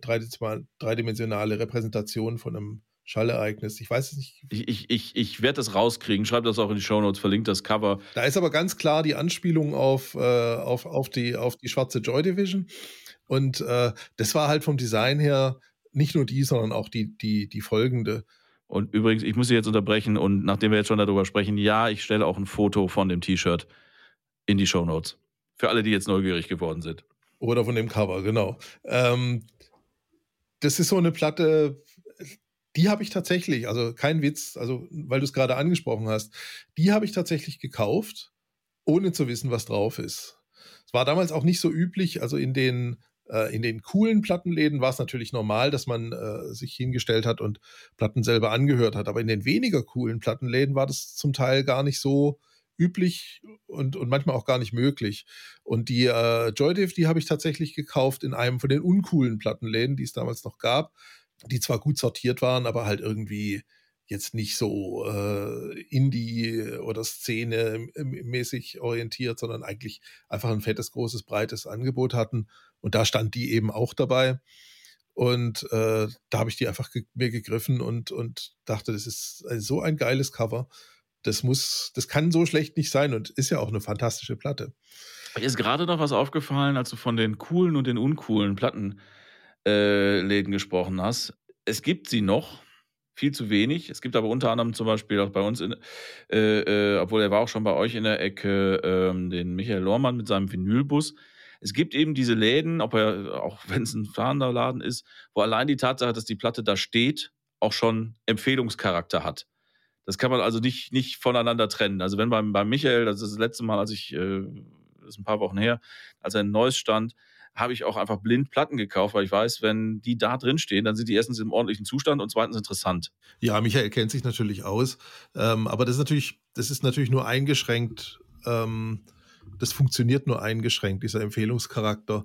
dreidimensionale Repräsentation von einem Schallereignis. Ich weiß es nicht. Ich, ich, ich, ich werde das rauskriegen. Schreib das auch in die Shownotes, verlinkt das Cover. Da ist aber ganz klar die Anspielung auf, äh, auf, auf, die, auf die schwarze Joy Division. Und äh, das war halt vom Design her nicht nur die, sondern auch die, die, die folgende. Und übrigens, ich muss Sie jetzt unterbrechen und nachdem wir jetzt schon darüber sprechen, ja, ich stelle auch ein Foto von dem T-Shirt in die Show Notes. Für alle, die jetzt neugierig geworden sind. Oder von dem Cover, genau. Ähm, das ist so eine Platte, die habe ich tatsächlich, also kein Witz, also weil du es gerade angesprochen hast, die habe ich tatsächlich gekauft, ohne zu wissen, was drauf ist. Es war damals auch nicht so üblich, also in den äh, in den coolen Plattenläden war es natürlich normal, dass man äh, sich hingestellt hat und Platten selber angehört hat. Aber in den weniger coolen Plattenläden war das zum Teil gar nicht so üblich und, und manchmal auch gar nicht möglich. Und die äh, Joydiv, die habe ich tatsächlich gekauft in einem von den uncoolen Plattenläden, die es damals noch gab, die zwar gut sortiert waren, aber halt irgendwie jetzt nicht so äh, Indie oder Szene mäßig orientiert, sondern eigentlich einfach ein fettes, großes, breites Angebot hatten. Und da stand die eben auch dabei. Und äh, da habe ich die einfach ge mir gegriffen und, und dachte, das ist so ein geiles Cover. Das muss, das kann so schlecht nicht sein und ist ja auch eine fantastische Platte. Mir ist gerade noch was aufgefallen, als du von den coolen und den uncoolen Plattenläden äh, gesprochen hast. Es gibt sie noch, viel zu wenig. Es gibt aber unter anderem zum Beispiel auch bei uns, in, äh, äh, obwohl er war auch schon bei euch in der Ecke, äh, den Michael Lohrmann mit seinem Vinylbus. Es gibt eben diese Läden, ob er, auch wenn es ein fahrender Laden ist, wo allein die Tatsache, dass die Platte da steht, auch schon Empfehlungscharakter hat. Das kann man also nicht, nicht voneinander trennen. Also wenn beim, beim Michael, das ist das letzte Mal, als ich, äh, das ist ein paar Wochen her, als er in Neuss stand, habe ich auch einfach blind Platten gekauft, weil ich weiß, wenn die da drin stehen, dann sind die erstens im ordentlichen Zustand und zweitens interessant. Ja, Michael kennt sich natürlich aus, ähm, aber das ist natürlich, das ist natürlich nur eingeschränkt. Ähm, das funktioniert nur eingeschränkt, dieser Empfehlungscharakter.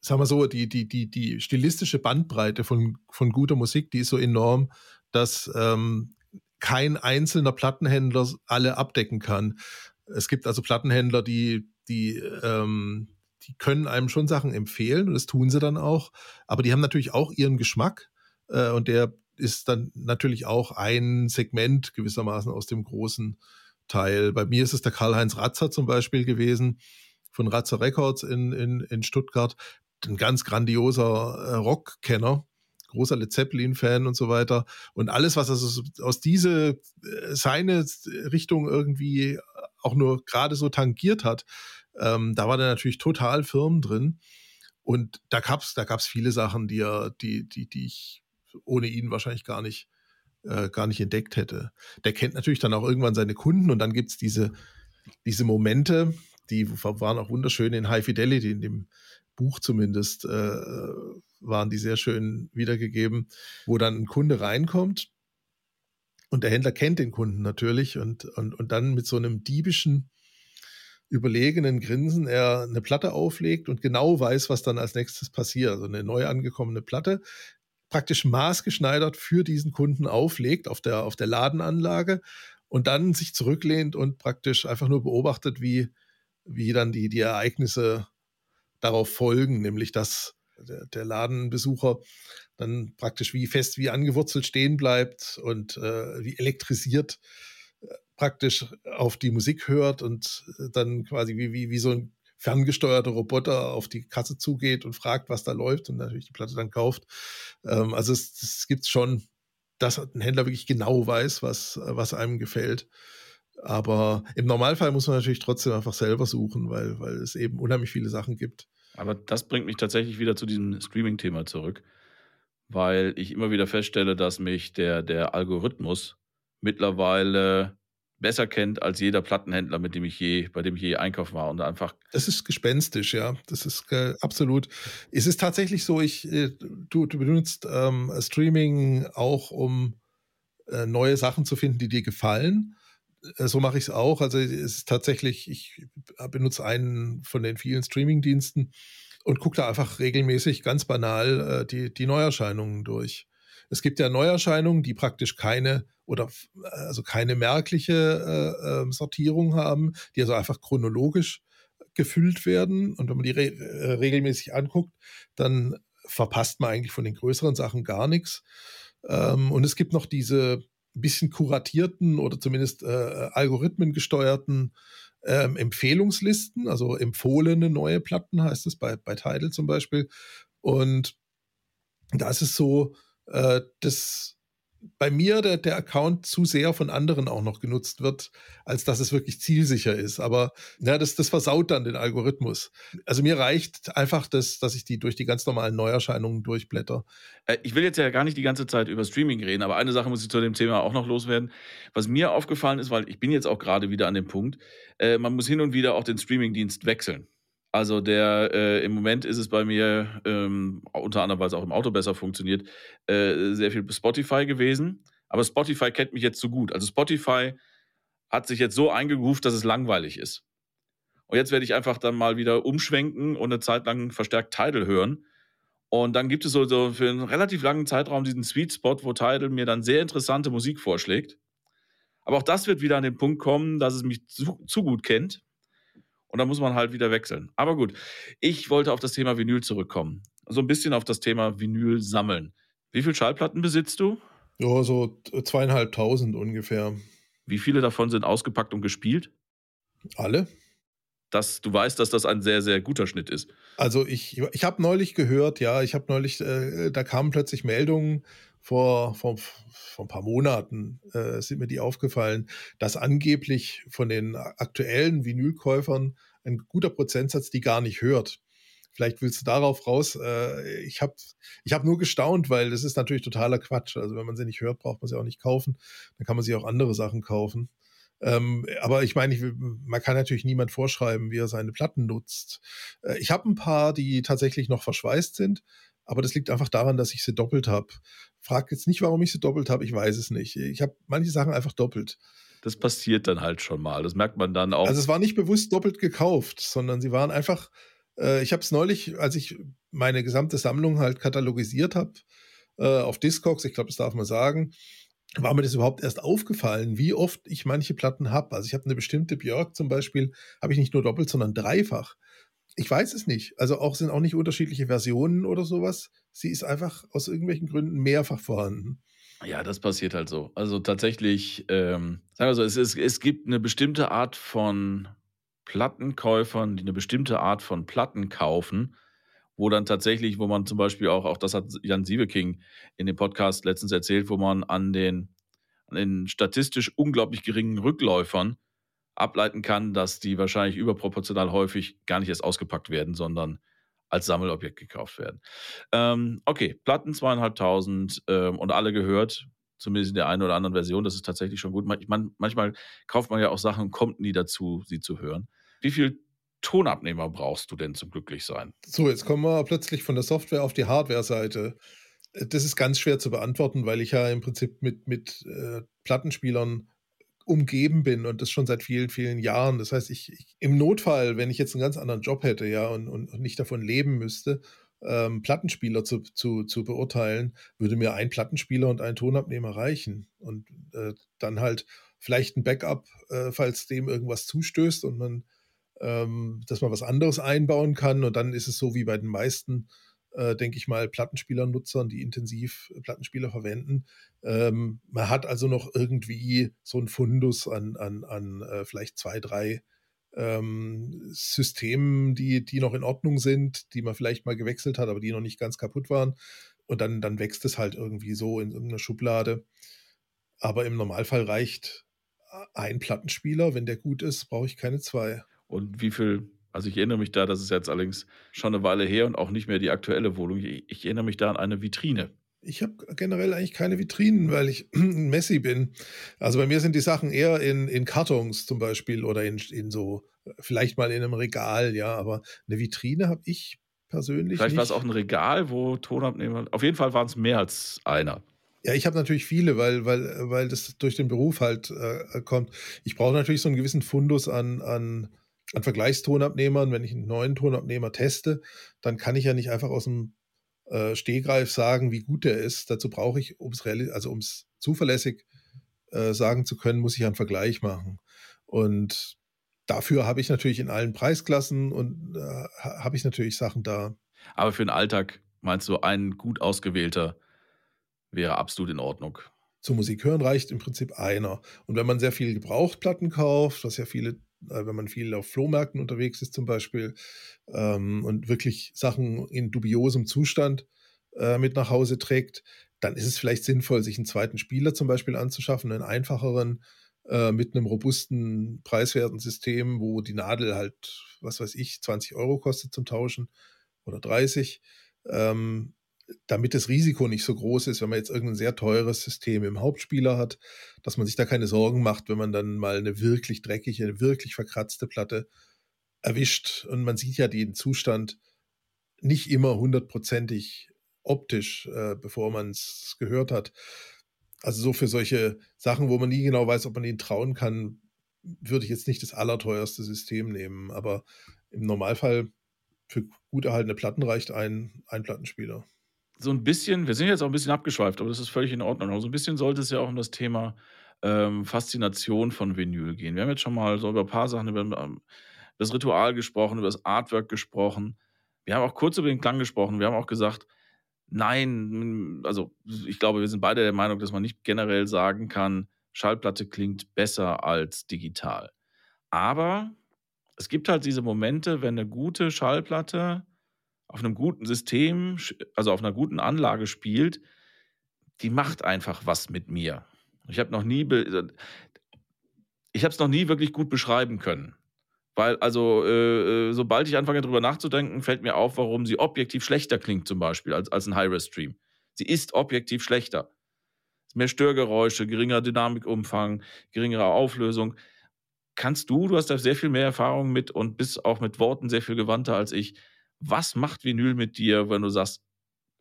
Sagen wir so, die, die, die, die stilistische Bandbreite von, von guter Musik, die ist so enorm, dass ähm, kein einzelner Plattenhändler alle abdecken kann. Es gibt also Plattenhändler, die, die ähm, die können einem schon Sachen empfehlen und das tun sie dann auch. Aber die haben natürlich auch ihren Geschmack äh, und der ist dann natürlich auch ein Segment gewissermaßen aus dem großen Teil. Bei mir ist es der Karl-Heinz Ratzer zum Beispiel gewesen von Ratzer Records in, in, in Stuttgart. Ein ganz grandioser äh, Rockkenner, großer Led Zeppelin-Fan und so weiter. Und alles, was also aus diese, äh, seine Richtung irgendwie auch nur gerade so tangiert hat, ähm, da war der natürlich total firm drin. Und da gab's, da gab's viele Sachen, die er, die, die, die ich ohne ihn wahrscheinlich gar nicht äh, gar nicht entdeckt hätte. Der kennt natürlich dann auch irgendwann seine Kunden und dann gibt es diese, diese Momente, die waren auch wunderschön in High Fidelity, in dem Buch zumindest, äh, waren die sehr schön wiedergegeben, wo dann ein Kunde reinkommt und der Händler kennt den Kunden natürlich und, und, und dann mit so einem diebischen, überlegenen Grinsen er eine Platte auflegt und genau weiß, was dann als nächstes passiert. Also eine neu angekommene Platte, praktisch maßgeschneidert für diesen Kunden auflegt auf der, auf der Ladenanlage und dann sich zurücklehnt und praktisch einfach nur beobachtet, wie, wie dann die, die Ereignisse darauf folgen, nämlich dass der, der Ladenbesucher dann praktisch wie fest wie angewurzelt stehen bleibt und äh, wie elektrisiert äh, praktisch auf die Musik hört und äh, dann quasi wie, wie, wie so ein ferngesteuerter Roboter auf die Kasse zugeht und fragt, was da läuft und natürlich die Platte dann kauft. Ähm, also es, es gibt schon, dass ein Händler wirklich genau weiß, was, was einem gefällt. Aber im Normalfall muss man natürlich trotzdem einfach selber suchen, weil, weil es eben unheimlich viele Sachen gibt. Aber das bringt mich tatsächlich wieder zu diesem Streaming-Thema zurück, weil ich immer wieder feststelle, dass mich der, der Algorithmus mittlerweile besser kennt als jeder Plattenhändler, mit dem ich je, bei dem ich je einkaufen war und einfach. Das ist gespenstisch, ja. Das ist äh, absolut. Es ist tatsächlich so, ich, äh, du, du benutzt ähm, Streaming auch, um äh, neue Sachen zu finden, die dir gefallen. Äh, so mache ich es auch. Also es ist tatsächlich, ich benutze einen von den vielen Streaming-Diensten und gucke da einfach regelmäßig ganz banal äh, die, die Neuerscheinungen durch. Es gibt ja Neuerscheinungen, die praktisch keine oder also keine merkliche äh, ähm, Sortierung haben, die also einfach chronologisch gefüllt werden. Und wenn man die re äh, regelmäßig anguckt, dann verpasst man eigentlich von den größeren Sachen gar nichts. Ähm, und es gibt noch diese bisschen kuratierten oder zumindest äh, Algorithmen gesteuerten ähm, Empfehlungslisten, also empfohlene neue Platten heißt es bei, bei Tidal zum Beispiel. Und da ist es so, äh, dass bei mir der, der Account zu sehr von anderen auch noch genutzt wird, als dass es wirklich zielsicher ist. Aber ja, das, das versaut dann den Algorithmus. Also mir reicht einfach, das, dass ich die durch die ganz normalen Neuerscheinungen durchblätter. Äh, ich will jetzt ja gar nicht die ganze Zeit über Streaming reden, aber eine Sache muss ich zu dem Thema auch noch loswerden. Was mir aufgefallen ist, weil ich bin jetzt auch gerade wieder an dem Punkt, äh, man muss hin und wieder auch den Streamingdienst wechseln. Also der äh, im Moment ist es bei mir, ähm, unter anderem, weil es auch im Auto besser funktioniert, äh, sehr viel Spotify gewesen. Aber Spotify kennt mich jetzt zu so gut. Also Spotify hat sich jetzt so eingegroovt, dass es langweilig ist. Und jetzt werde ich einfach dann mal wieder umschwenken und eine Zeit lang verstärkt Tidal hören. Und dann gibt es so, so für einen relativ langen Zeitraum diesen Sweet Spot, wo Tidal mir dann sehr interessante Musik vorschlägt. Aber auch das wird wieder an den Punkt kommen, dass es mich zu, zu gut kennt und dann muss man halt wieder wechseln. Aber gut, ich wollte auf das Thema Vinyl zurückkommen. So ein bisschen auf das Thema Vinyl sammeln. Wie viele Schallplatten besitzt du? Ja, so zweieinhalbtausend ungefähr. Wie viele davon sind ausgepackt und gespielt? Alle. Dass du weißt, dass das ein sehr, sehr guter Schnitt ist. Also ich, ich habe neulich gehört, ja, ich habe neulich, äh, da kamen plötzlich Meldungen vor, vor, vor ein paar Monaten äh, sind mir die aufgefallen, dass angeblich von den aktuellen Vinylkäufern ein guter Prozentsatz die gar nicht hört. Vielleicht willst du darauf raus. Äh, ich habe ich hab nur gestaunt, weil das ist natürlich totaler Quatsch. Also wenn man sie nicht hört, braucht man sie auch nicht kaufen. Dann kann man sich auch andere Sachen kaufen. Ähm, aber ich meine, ich, man kann natürlich niemand vorschreiben, wie er seine Platten nutzt. Äh, ich habe ein paar, die tatsächlich noch verschweißt sind, aber das liegt einfach daran, dass ich sie doppelt habe. Frag jetzt nicht, warum ich sie doppelt habe, ich weiß es nicht. Ich habe manche Sachen einfach doppelt. Das passiert dann halt schon mal. Das merkt man dann auch. Also es war nicht bewusst doppelt gekauft, sondern sie waren einfach, äh, ich habe es neulich, als ich meine gesamte Sammlung halt katalogisiert habe, äh, auf Discogs, ich glaube, das darf man sagen, war mir das überhaupt erst aufgefallen, wie oft ich manche Platten habe. Also ich habe eine bestimmte Björk zum Beispiel, habe ich nicht nur doppelt, sondern dreifach. Ich weiß es nicht. Also auch sind auch nicht unterschiedliche Versionen oder sowas. Sie ist einfach aus irgendwelchen Gründen mehrfach vorhanden. Ja, das passiert halt so. Also tatsächlich, ähm, sagen wir so, es, ist, es gibt eine bestimmte Art von Plattenkäufern, die eine bestimmte Art von Platten kaufen, wo dann tatsächlich, wo man zum Beispiel auch, auch das hat Jan Siebeking in dem Podcast letztens erzählt, wo man an den, an den statistisch unglaublich geringen Rückläufern ableiten kann, dass die wahrscheinlich überproportional häufig gar nicht erst ausgepackt werden, sondern als Sammelobjekt gekauft werden. Ähm, okay, Platten zweieinhalbtausend ähm, und alle gehört. Zumindest in der einen oder anderen Version. Das ist tatsächlich schon gut. Man, manchmal kauft man ja auch Sachen und kommt nie dazu, sie zu hören. Wie viel Tonabnehmer brauchst du denn zum Glücklichsein? So, jetzt kommen wir plötzlich von der Software auf die Hardware-Seite. Das ist ganz schwer zu beantworten, weil ich ja im Prinzip mit, mit äh, Plattenspielern umgeben bin und das schon seit vielen, vielen Jahren. Das heißt, ich, ich, im Notfall, wenn ich jetzt einen ganz anderen Job hätte, ja, und, und, nicht davon leben müsste, ähm, Plattenspieler zu, zu, zu beurteilen, würde mir ein Plattenspieler und ein Tonabnehmer reichen. Und äh, dann halt vielleicht ein Backup, äh, falls dem irgendwas zustößt und man, ähm, dass man was anderes einbauen kann. Und dann ist es so wie bei den meisten äh, denke ich mal, Plattenspielernutzern, die intensiv Plattenspieler verwenden. Ähm, man hat also noch irgendwie so ein Fundus an, an, an äh, vielleicht zwei, drei ähm, Systemen, die, die noch in Ordnung sind, die man vielleicht mal gewechselt hat, aber die noch nicht ganz kaputt waren. Und dann, dann wächst es halt irgendwie so in irgendeiner Schublade. Aber im Normalfall reicht ein Plattenspieler. Wenn der gut ist, brauche ich keine zwei. Und wie viel also ich erinnere mich da, das ist jetzt allerdings schon eine Weile her und auch nicht mehr die aktuelle Wohnung. Ich, ich erinnere mich da an eine Vitrine. Ich habe generell eigentlich keine Vitrinen, weil ich Messi bin. Also bei mir sind die Sachen eher in, in Kartons zum Beispiel oder in, in so, vielleicht mal in einem Regal, ja, aber eine Vitrine habe ich persönlich. Vielleicht war es auch ein Regal, wo Tonabnehmer. Auf jeden Fall waren es mehr als einer. Ja, ich habe natürlich viele, weil, weil, weil das durch den Beruf halt äh, kommt. Ich brauche natürlich so einen gewissen Fundus an, an an Vergleichstonabnehmern, wenn ich einen neuen Tonabnehmer teste, dann kann ich ja nicht einfach aus dem äh, Stehgreif sagen, wie gut der ist. Dazu brauche ich, um es also zuverlässig äh, sagen zu können, muss ich einen Vergleich machen. Und dafür habe ich natürlich in allen Preisklassen und äh, habe ich natürlich Sachen da. Aber für den Alltag meinst du, ein gut ausgewählter wäre absolut in Ordnung? Zum Musik hören reicht im Prinzip einer. Und wenn man sehr viel Gebrauchtplatten kauft, was ja viele wenn man viel auf Flohmärkten unterwegs ist zum Beispiel ähm, und wirklich Sachen in dubiosem Zustand äh, mit nach Hause trägt, dann ist es vielleicht sinnvoll, sich einen zweiten Spieler zum Beispiel anzuschaffen, einen einfacheren äh, mit einem robusten, preiswerten System, wo die Nadel halt, was weiß ich, 20 Euro kostet zum Tauschen oder 30. Ähm, damit das Risiko nicht so groß ist, wenn man jetzt irgendein sehr teures System im Hauptspieler hat, dass man sich da keine Sorgen macht, wenn man dann mal eine wirklich dreckige, eine wirklich verkratzte Platte erwischt. Und man sieht ja den Zustand nicht immer hundertprozentig optisch, äh, bevor man es gehört hat. Also so für solche Sachen, wo man nie genau weiß, ob man ihnen trauen kann, würde ich jetzt nicht das allerteuerste System nehmen. Aber im Normalfall für gut erhaltene Platten reicht ein, ein Plattenspieler so ein bisschen, wir sind jetzt auch ein bisschen abgeschweift, aber das ist völlig in Ordnung. Aber so ein bisschen sollte es ja auch um das Thema ähm, Faszination von Vinyl gehen. Wir haben jetzt schon mal so über ein paar Sachen, über, ähm, das Ritual gesprochen, über das Artwork gesprochen. Wir haben auch kurz über den Klang gesprochen. Wir haben auch gesagt, nein, also ich glaube, wir sind beide der Meinung, dass man nicht generell sagen kann, Schallplatte klingt besser als digital. Aber es gibt halt diese Momente, wenn eine gute Schallplatte auf einem guten System, also auf einer guten Anlage spielt, die macht einfach was mit mir. Ich habe noch nie, äh, ich habe es noch nie wirklich gut beschreiben können. Weil, also, äh, äh, sobald ich anfange, darüber nachzudenken, fällt mir auf, warum sie objektiv schlechter klingt, zum Beispiel, als, als ein High-Res-Stream. Sie ist objektiv schlechter. Mehr Störgeräusche, geringer Dynamikumfang, geringere Auflösung. Kannst du, du hast da sehr viel mehr Erfahrung mit und bist auch mit Worten sehr viel gewandter als ich was macht Vinyl mit dir, wenn du sagst,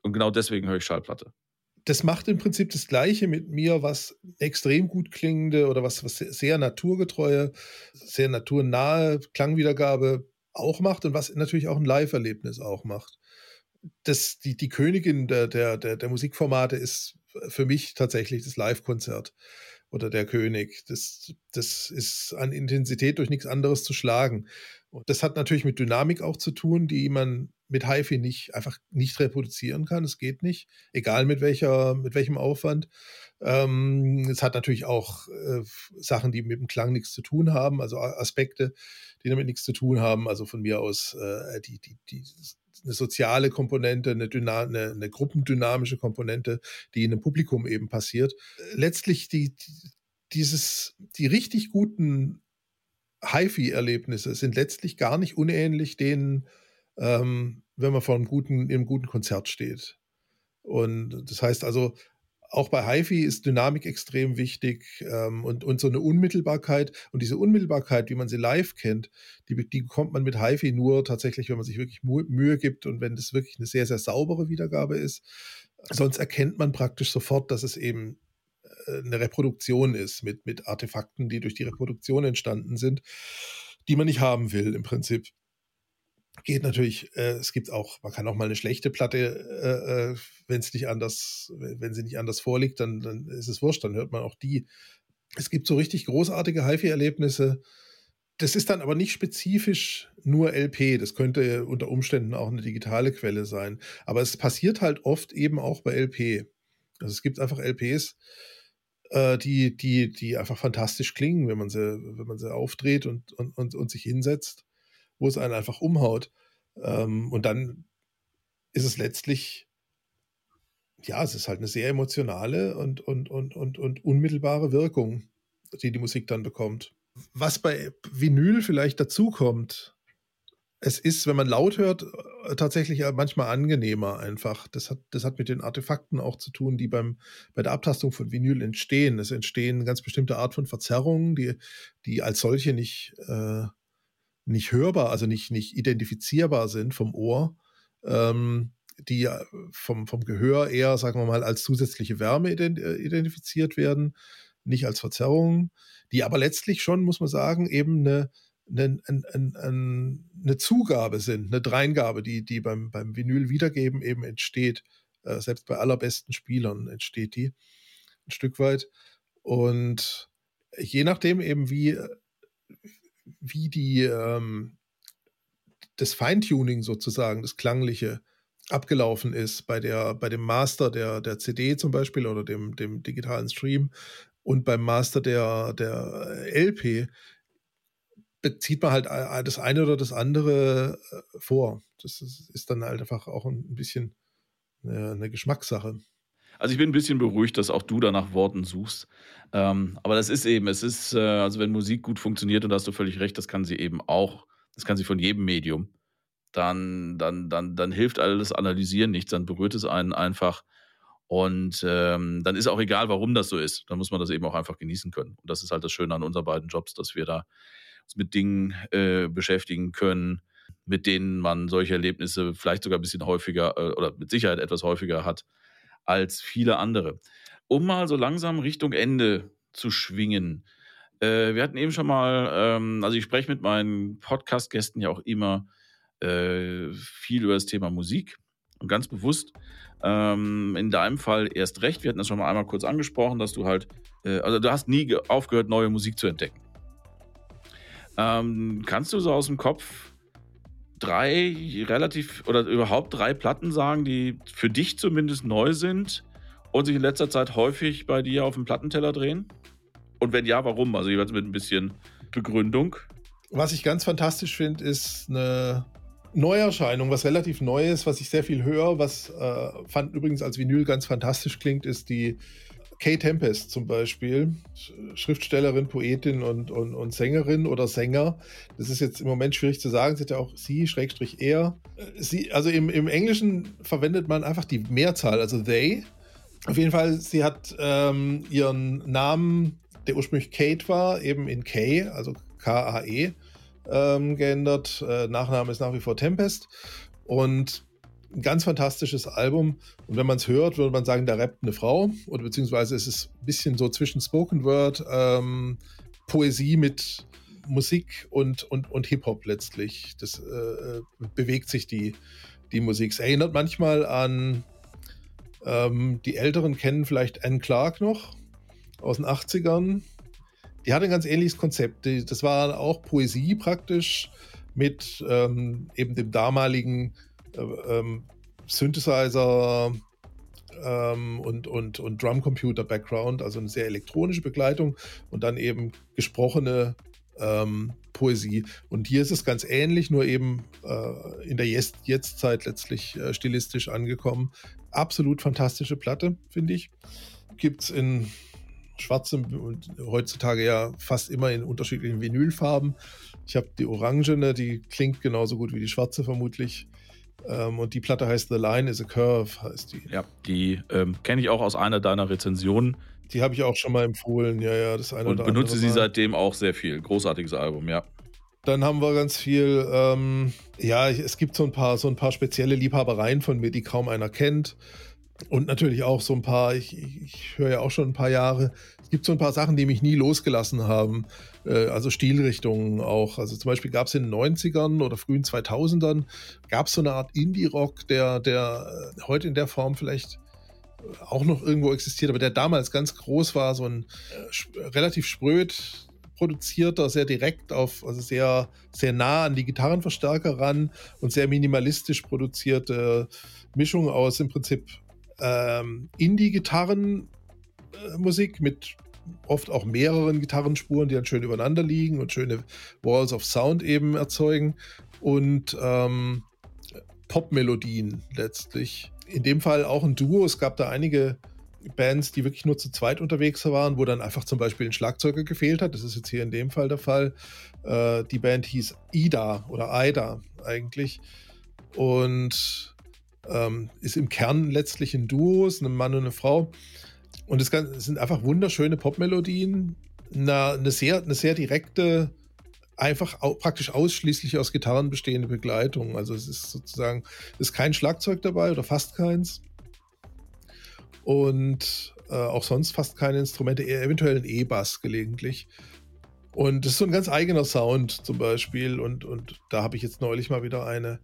und genau deswegen höre ich Schallplatte? Das macht im Prinzip das Gleiche mit mir, was extrem gut klingende oder was, was sehr naturgetreue, sehr naturnahe Klangwiedergabe auch macht und was natürlich auch ein Live-Erlebnis auch macht. Das, die, die Königin der, der, der, der Musikformate ist für mich tatsächlich das Live-Konzert oder der König. Das, das ist an Intensität durch nichts anderes zu schlagen. Und das hat natürlich mit Dynamik auch zu tun, die man mit HiFi nicht einfach nicht reproduzieren kann. Es geht nicht, egal mit welcher, mit welchem Aufwand. Ähm, es hat natürlich auch äh, Sachen, die mit dem Klang nichts zu tun haben, also Aspekte, die damit nichts zu tun haben. Also von mir aus äh, die, die, die, eine soziale Komponente, eine, eine, eine gruppendynamische Komponente, die in einem Publikum eben passiert. Letztlich die, dieses, die richtig guten HiFi-Erlebnisse sind letztlich gar nicht unähnlich denen, ähm, wenn man vor einem guten, einem guten Konzert steht. Und das heißt also, auch bei HiFi ist Dynamik extrem wichtig ähm, und, und so eine Unmittelbarkeit. Und diese Unmittelbarkeit, wie man sie live kennt, die, die bekommt man mit HiFi nur tatsächlich, wenn man sich wirklich Mühe gibt und wenn das wirklich eine sehr, sehr saubere Wiedergabe ist. Sonst erkennt man praktisch sofort, dass es eben eine Reproduktion ist mit, mit Artefakten, die durch die Reproduktion entstanden sind, die man nicht haben will im Prinzip geht natürlich, äh, es gibt auch, man kann auch mal eine schlechte Platte, äh, äh wenn es nicht anders, wenn sie nicht anders vorliegt, dann, dann ist es wurscht, dann hört man auch die. Es gibt so richtig großartige HiFi-Erlebnisse. Das ist dann aber nicht spezifisch nur LP. Das könnte unter Umständen auch eine digitale Quelle sein. Aber es passiert halt oft eben auch bei LP. Also es gibt einfach LPs, äh, die, die, die einfach fantastisch klingen, wenn man sie, wenn man sie aufdreht und, und, und, und sich hinsetzt wo es einen einfach umhaut. Ähm, und dann ist es letztlich, ja, es ist halt eine sehr emotionale und, und, und, und, und unmittelbare Wirkung, die die Musik dann bekommt. Was bei Vinyl vielleicht dazukommt, es ist, wenn man laut hört, tatsächlich manchmal angenehmer einfach. Das hat, das hat mit den Artefakten auch zu tun, die beim, bei der Abtastung von Vinyl entstehen. Es entstehen ganz bestimmte Art von Verzerrungen, die, die als solche nicht, äh, nicht hörbar, also nicht, nicht identifizierbar sind vom Ohr, ähm, die vom, vom Gehör eher, sagen wir mal, als zusätzliche Wärme äh, identifiziert werden, nicht als Verzerrung, die aber letztlich schon, muss man sagen, eben eine, eine, eine, eine Zugabe sind, eine Dreingabe, die, die beim, beim Vinyl wiedergeben eben entsteht. Äh, selbst bei allerbesten Spielern entsteht die ein Stück weit. Und je nachdem eben, wie, wie die ähm, das Feintuning sozusagen, das Klangliche abgelaufen ist bei der, bei dem Master der, der CD zum Beispiel oder dem, dem digitalen Stream und beim Master der, der LP bezieht man halt das eine oder das andere äh, vor. Das ist, dann halt einfach auch ein bisschen eine, eine Geschmackssache. Also ich bin ein bisschen beruhigt, dass auch du da nach Worten suchst. Ähm, aber das ist eben, es ist, äh, also wenn Musik gut funktioniert, und da hast du völlig recht, das kann sie eben auch, das kann sie von jedem Medium, dann, dann, dann, dann hilft alles Analysieren nichts, dann berührt es einen einfach. Und ähm, dann ist auch egal, warum das so ist. Dann muss man das eben auch einfach genießen können. Und das ist halt das Schöne an unseren beiden Jobs, dass wir da mit Dingen äh, beschäftigen können, mit denen man solche Erlebnisse vielleicht sogar ein bisschen häufiger äh, oder mit Sicherheit etwas häufiger hat als viele andere. Um mal so langsam Richtung Ende zu schwingen. Äh, wir hatten eben schon mal, ähm, also ich spreche mit meinen Podcast-Gästen ja auch immer äh, viel über das Thema Musik und ganz bewusst. Ähm, in deinem Fall erst recht. Wir hatten das schon mal einmal kurz angesprochen, dass du halt, äh, also du hast nie aufgehört, neue Musik zu entdecken. Ähm, kannst du so aus dem Kopf drei relativ oder überhaupt drei Platten sagen, die für dich zumindest neu sind und sich in letzter Zeit häufig bei dir auf dem Plattenteller drehen? Und wenn ja, warum? Also jeweils mit ein bisschen Begründung. Was ich ganz fantastisch finde, ist eine Neuerscheinung, was relativ neu ist, was ich sehr viel höre, was äh, fand übrigens als Vinyl ganz fantastisch klingt, ist die Kay Tempest zum Beispiel, Schriftstellerin, Poetin und, und, und Sängerin oder Sänger. Das ist jetzt im Moment schwierig zu sagen. Sie hat ja auch sie, Schrägstrich er. Sie, also im, im Englischen verwendet man einfach die Mehrzahl, also they. Auf jeden Fall, sie hat ähm, ihren Namen, der ursprünglich Kate war, eben in Kay, also K-A-E, ähm, geändert. Äh, Nachname ist nach wie vor Tempest. Und ein ganz fantastisches Album. Und wenn man es hört, würde man sagen, da rappt eine Frau. Oder beziehungsweise ist es ein bisschen so zwischen Spoken Word, ähm, Poesie mit Musik und, und, und Hip-Hop letztlich. Das äh, bewegt sich die, die Musik. Es erinnert manchmal an, ähm, die Älteren kennen vielleicht Anne Clark noch aus den 80ern. Die hatte ein ganz ähnliches Konzept. Das war auch Poesie praktisch mit ähm, eben dem damaligen äh, ähm, Synthesizer ähm, und, und, und Drumcomputer-Background, also eine sehr elektronische Begleitung und dann eben gesprochene ähm, Poesie. Und hier ist es ganz ähnlich, nur eben äh, in der Jetzt-Zeit letztlich äh, stilistisch angekommen. Absolut fantastische Platte, finde ich. Gibt es in schwarzem und heutzutage ja fast immer in unterschiedlichen Vinylfarben. Ich habe die orangene, die klingt genauso gut wie die schwarze vermutlich. Ähm, und die Platte heißt The Line is a Curve, heißt die. Ja, die ähm, kenne ich auch aus einer deiner Rezensionen. Die habe ich auch schon mal empfohlen, ja, ja, das eine Und benutze sie seitdem auch sehr viel. Großartiges Album, ja. Dann haben wir ganz viel, ähm, ja, es gibt so ein paar, so ein paar spezielle Liebhabereien von mir, die kaum einer kennt. Und natürlich auch so ein paar, ich, ich höre ja auch schon ein paar Jahre, es gibt so ein paar Sachen, die mich nie losgelassen haben. Äh, also Stilrichtungen auch. Also zum Beispiel gab es in den 90ern oder frühen 2000ern, gab es so eine Art Indie-Rock, der, der äh, heute in der Form vielleicht auch noch irgendwo existiert, aber der damals ganz groß war, so ein äh, relativ spröd produzierter, sehr direkt auf, also sehr, sehr nah an die Gitarrenverstärker ran und sehr minimalistisch produzierte Mischung aus im Prinzip ähm, Indie-Gitarrenmusik äh, mit oft auch mehreren Gitarrenspuren, die dann schön übereinander liegen und schöne Walls of Sound eben erzeugen und ähm, Pop-Melodien letztlich. In dem Fall auch ein Duo. Es gab da einige Bands, die wirklich nur zu zweit unterwegs waren, wo dann einfach zum Beispiel ein Schlagzeuger gefehlt hat. Das ist jetzt hier in dem Fall der Fall. Äh, die Band hieß Ida oder Ida eigentlich und ähm, ist im Kern letztlich ein Duo, ist ein Mann und eine Frau. Und es sind einfach wunderschöne Popmelodien, eine, eine, sehr, eine sehr direkte, einfach au, praktisch ausschließlich aus Gitarren bestehende Begleitung. Also es ist sozusagen, es ist kein Schlagzeug dabei oder fast keins und äh, auch sonst fast keine Instrumente, eventuell ein E-Bass gelegentlich. Und das ist so ein ganz eigener Sound zum Beispiel. Und, und da habe ich jetzt neulich mal wieder eine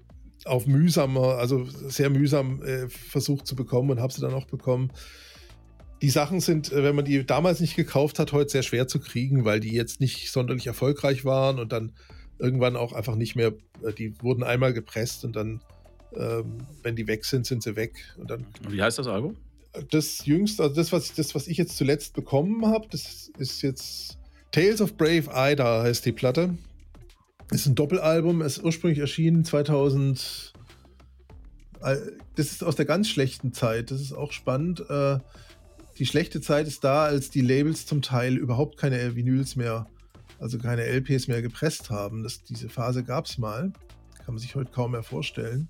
auf mühsamer, also sehr mühsam äh, versucht zu bekommen und habe sie dann auch bekommen. Die Sachen sind, äh, wenn man die damals nicht gekauft hat, heute sehr schwer zu kriegen, weil die jetzt nicht sonderlich erfolgreich waren und dann irgendwann auch einfach nicht mehr, äh, die wurden einmal gepresst und dann, ähm, wenn die weg sind, sind sie weg. Und dann, Wie heißt das Album? das jüngste, also das, was, das, was ich jetzt zuletzt bekommen habe, das ist jetzt Tales of Brave Ida heißt die Platte. Ist ein Doppelalbum, ist ursprünglich erschienen 2000. Äh, das ist aus der ganz schlechten Zeit. Das ist auch spannend. Äh, die schlechte Zeit ist da, als die Labels zum Teil überhaupt keine Vinyls mehr, also keine LPs mehr gepresst haben. Das, diese Phase gab es mal. Kann man sich heute kaum mehr vorstellen.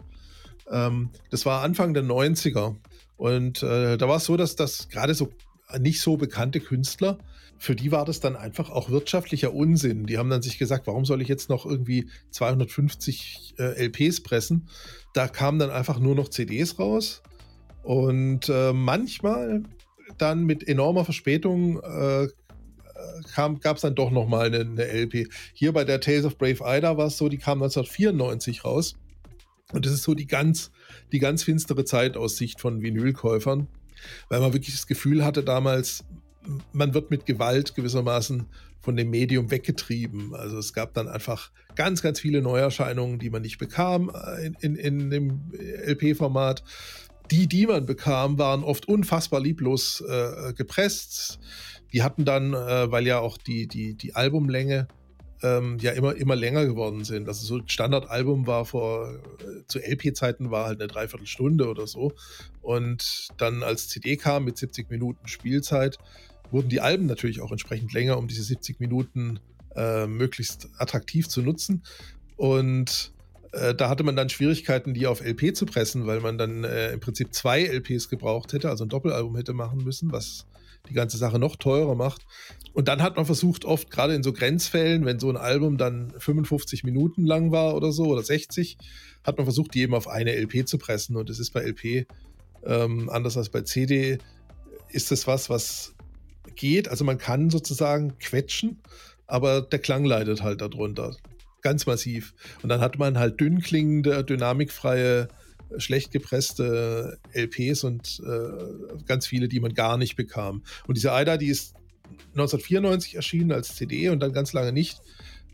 Ähm, das war Anfang der 90er. Und äh, da war es so, dass das gerade so nicht so bekannte Künstler, für die war das dann einfach auch wirtschaftlicher Unsinn. Die haben dann sich gesagt, warum soll ich jetzt noch irgendwie 250 äh, LPs pressen? Da kamen dann einfach nur noch CDs raus. Und äh, manchmal dann mit enormer Verspätung äh, gab es dann doch nochmal eine, eine LP. Hier bei der Tales of Brave Ida war es so, die kam 1994 raus. Und das ist so die ganz, die ganz finstere Zeit aus Sicht von Vinylkäufern, weil man wirklich das Gefühl hatte damals, man wird mit Gewalt gewissermaßen von dem Medium weggetrieben. Also es gab dann einfach ganz, ganz viele Neuerscheinungen, die man nicht bekam äh, in, in, in dem LP-Format. Die, die man bekam, waren oft unfassbar lieblos äh, gepresst. Die hatten dann, äh, weil ja auch die, die, die Albumlänge ähm, ja immer, immer länger geworden sind. Also so ein Standardalbum war vor, äh, zu LP-Zeiten war halt eine Dreiviertelstunde oder so. Und dann als CD kam mit 70 Minuten Spielzeit, wurden die Alben natürlich auch entsprechend länger, um diese 70 Minuten äh, möglichst attraktiv zu nutzen. Und äh, da hatte man dann Schwierigkeiten, die auf LP zu pressen, weil man dann äh, im Prinzip zwei LPs gebraucht hätte, also ein Doppelalbum hätte machen müssen, was die ganze Sache noch teurer macht. Und dann hat man versucht, oft gerade in so Grenzfällen, wenn so ein Album dann 55 Minuten lang war oder so oder 60, hat man versucht, die eben auf eine LP zu pressen. Und es ist bei LP ähm, anders als bei CD, ist das was, was geht. Also man kann sozusagen quetschen, aber der Klang leidet halt darunter. Ganz massiv. Und dann hat man halt dünn klingende, dynamikfreie schlecht gepresste LPs und äh, ganz viele, die man gar nicht bekam. Und diese AIDA, die ist 1994 erschienen als CD und dann ganz lange nicht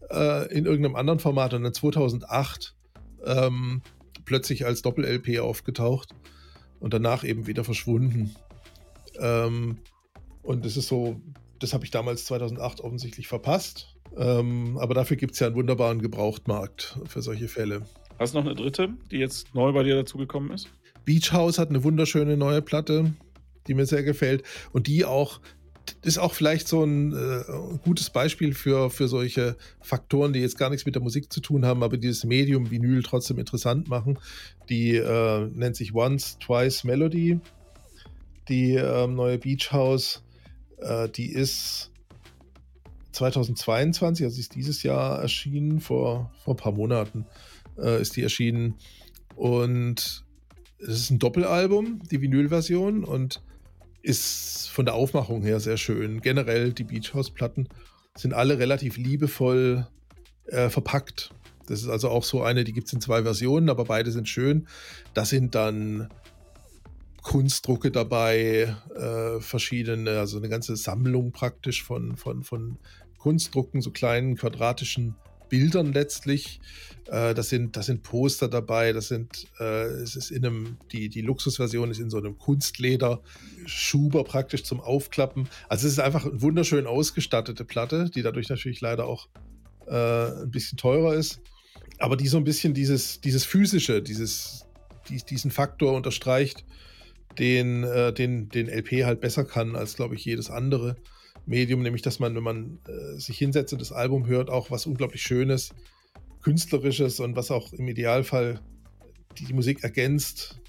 äh, in irgendeinem anderen Format und dann 2008 ähm, plötzlich als Doppel-LP aufgetaucht und danach eben wieder verschwunden. Ähm, und das ist so, das habe ich damals 2008 offensichtlich verpasst. Ähm, aber dafür gibt es ja einen wunderbaren Gebrauchtmarkt für solche Fälle. Hast du noch eine dritte, die jetzt neu bei dir dazugekommen ist? Beach House hat eine wunderschöne neue Platte, die mir sehr gefällt und die auch ist auch vielleicht so ein äh, gutes Beispiel für, für solche Faktoren, die jetzt gar nichts mit der Musik zu tun haben, aber dieses Medium Vinyl trotzdem interessant machen. Die äh, nennt sich Once, Twice Melody. Die äh, neue Beach House, äh, die ist 2022, also ist dieses Jahr erschienen, vor, vor ein paar Monaten äh, ist die erschienen. Und es ist ein Doppelalbum, die Vinylversion, und ist von der Aufmachung her sehr schön. Generell die Beach House Platten sind alle relativ liebevoll äh, verpackt. Das ist also auch so eine, die gibt es in zwei Versionen, aber beide sind schön. Da sind dann Kunstdrucke dabei, äh, verschiedene, also eine ganze Sammlung praktisch von, von, von Kunstdrucken, so kleinen quadratischen Bildern letztlich. Äh, das, sind, das sind Poster dabei, das sind, äh, es ist in einem, die, die Luxusversion ist in so einem Kunstleder, Schuber praktisch zum Aufklappen. Also es ist einfach eine wunderschön ausgestattete Platte, die dadurch natürlich leider auch äh, ein bisschen teurer ist. Aber die so ein bisschen dieses, dieses physische, dieses, die, diesen Faktor unterstreicht, den, äh, den, den LP halt besser kann als, glaube ich, jedes andere. Medium, nämlich dass man, wenn man äh, sich hinsetzt und das Album hört, auch was unglaublich Schönes, Künstlerisches und was auch im Idealfall die, Musik ergänzt,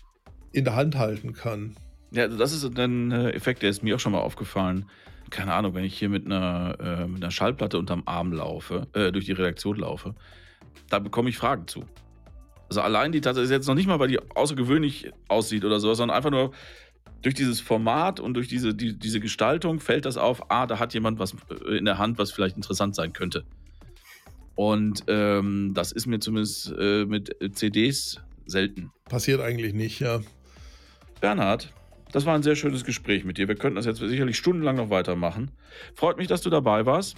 in der Hand halten kann. Ja, also das ist ein äh, Effekt, der ist mir auch schon mal aufgefallen. Keine Ahnung, wenn ich hier mit einer, äh, mit einer Schallplatte unterm Arm laufe, äh, durch die Redaktion laufe, da bekomme ich Fragen zu. Also allein die Tatsache ist jetzt noch nicht mal, weil die außergewöhnlich aussieht oder so, sondern einfach nur, durch dieses Format und durch diese, die, diese Gestaltung fällt das auf, ah, da hat jemand was äh, in der Hand, was vielleicht interessant sein könnte. Und ähm, das ist mir zumindest äh, mit CDs selten. Passiert eigentlich nicht, ja. Bernhard, das war ein sehr schönes Gespräch mit dir. Wir könnten das jetzt sicherlich stundenlang noch weitermachen. Freut mich, dass du dabei warst.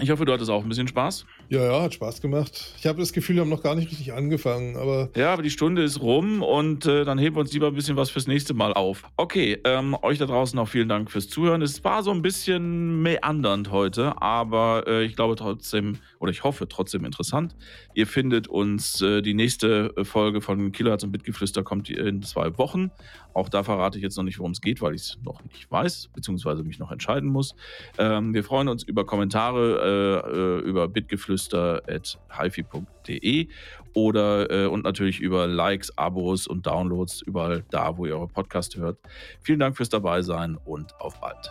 Ich hoffe, du hattest auch ein bisschen Spaß. Ja, ja, hat Spaß gemacht. Ich habe das Gefühl, wir haben noch gar nicht richtig angefangen, aber. Ja, aber die Stunde ist rum und äh, dann heben wir uns lieber ein bisschen was fürs nächste Mal auf. Okay, ähm, euch da draußen auch vielen Dank fürs Zuhören. Es war so ein bisschen meandernd heute, aber äh, ich glaube trotzdem, oder ich hoffe trotzdem interessant. Ihr findet uns, äh, die nächste Folge von Kilohertz und Bitgeflüster kommt in zwei Wochen. Auch da verrate ich jetzt noch nicht, worum es geht, weil ich es noch nicht weiß, beziehungsweise mich noch entscheiden muss. Ähm, wir freuen uns über Kommentare äh, äh über bitgeflüster.hifi.de oder äh, und natürlich über Likes, Abos und Downloads überall da, wo ihr eure Podcast hört. Vielen Dank fürs Dabeisein und auf bald.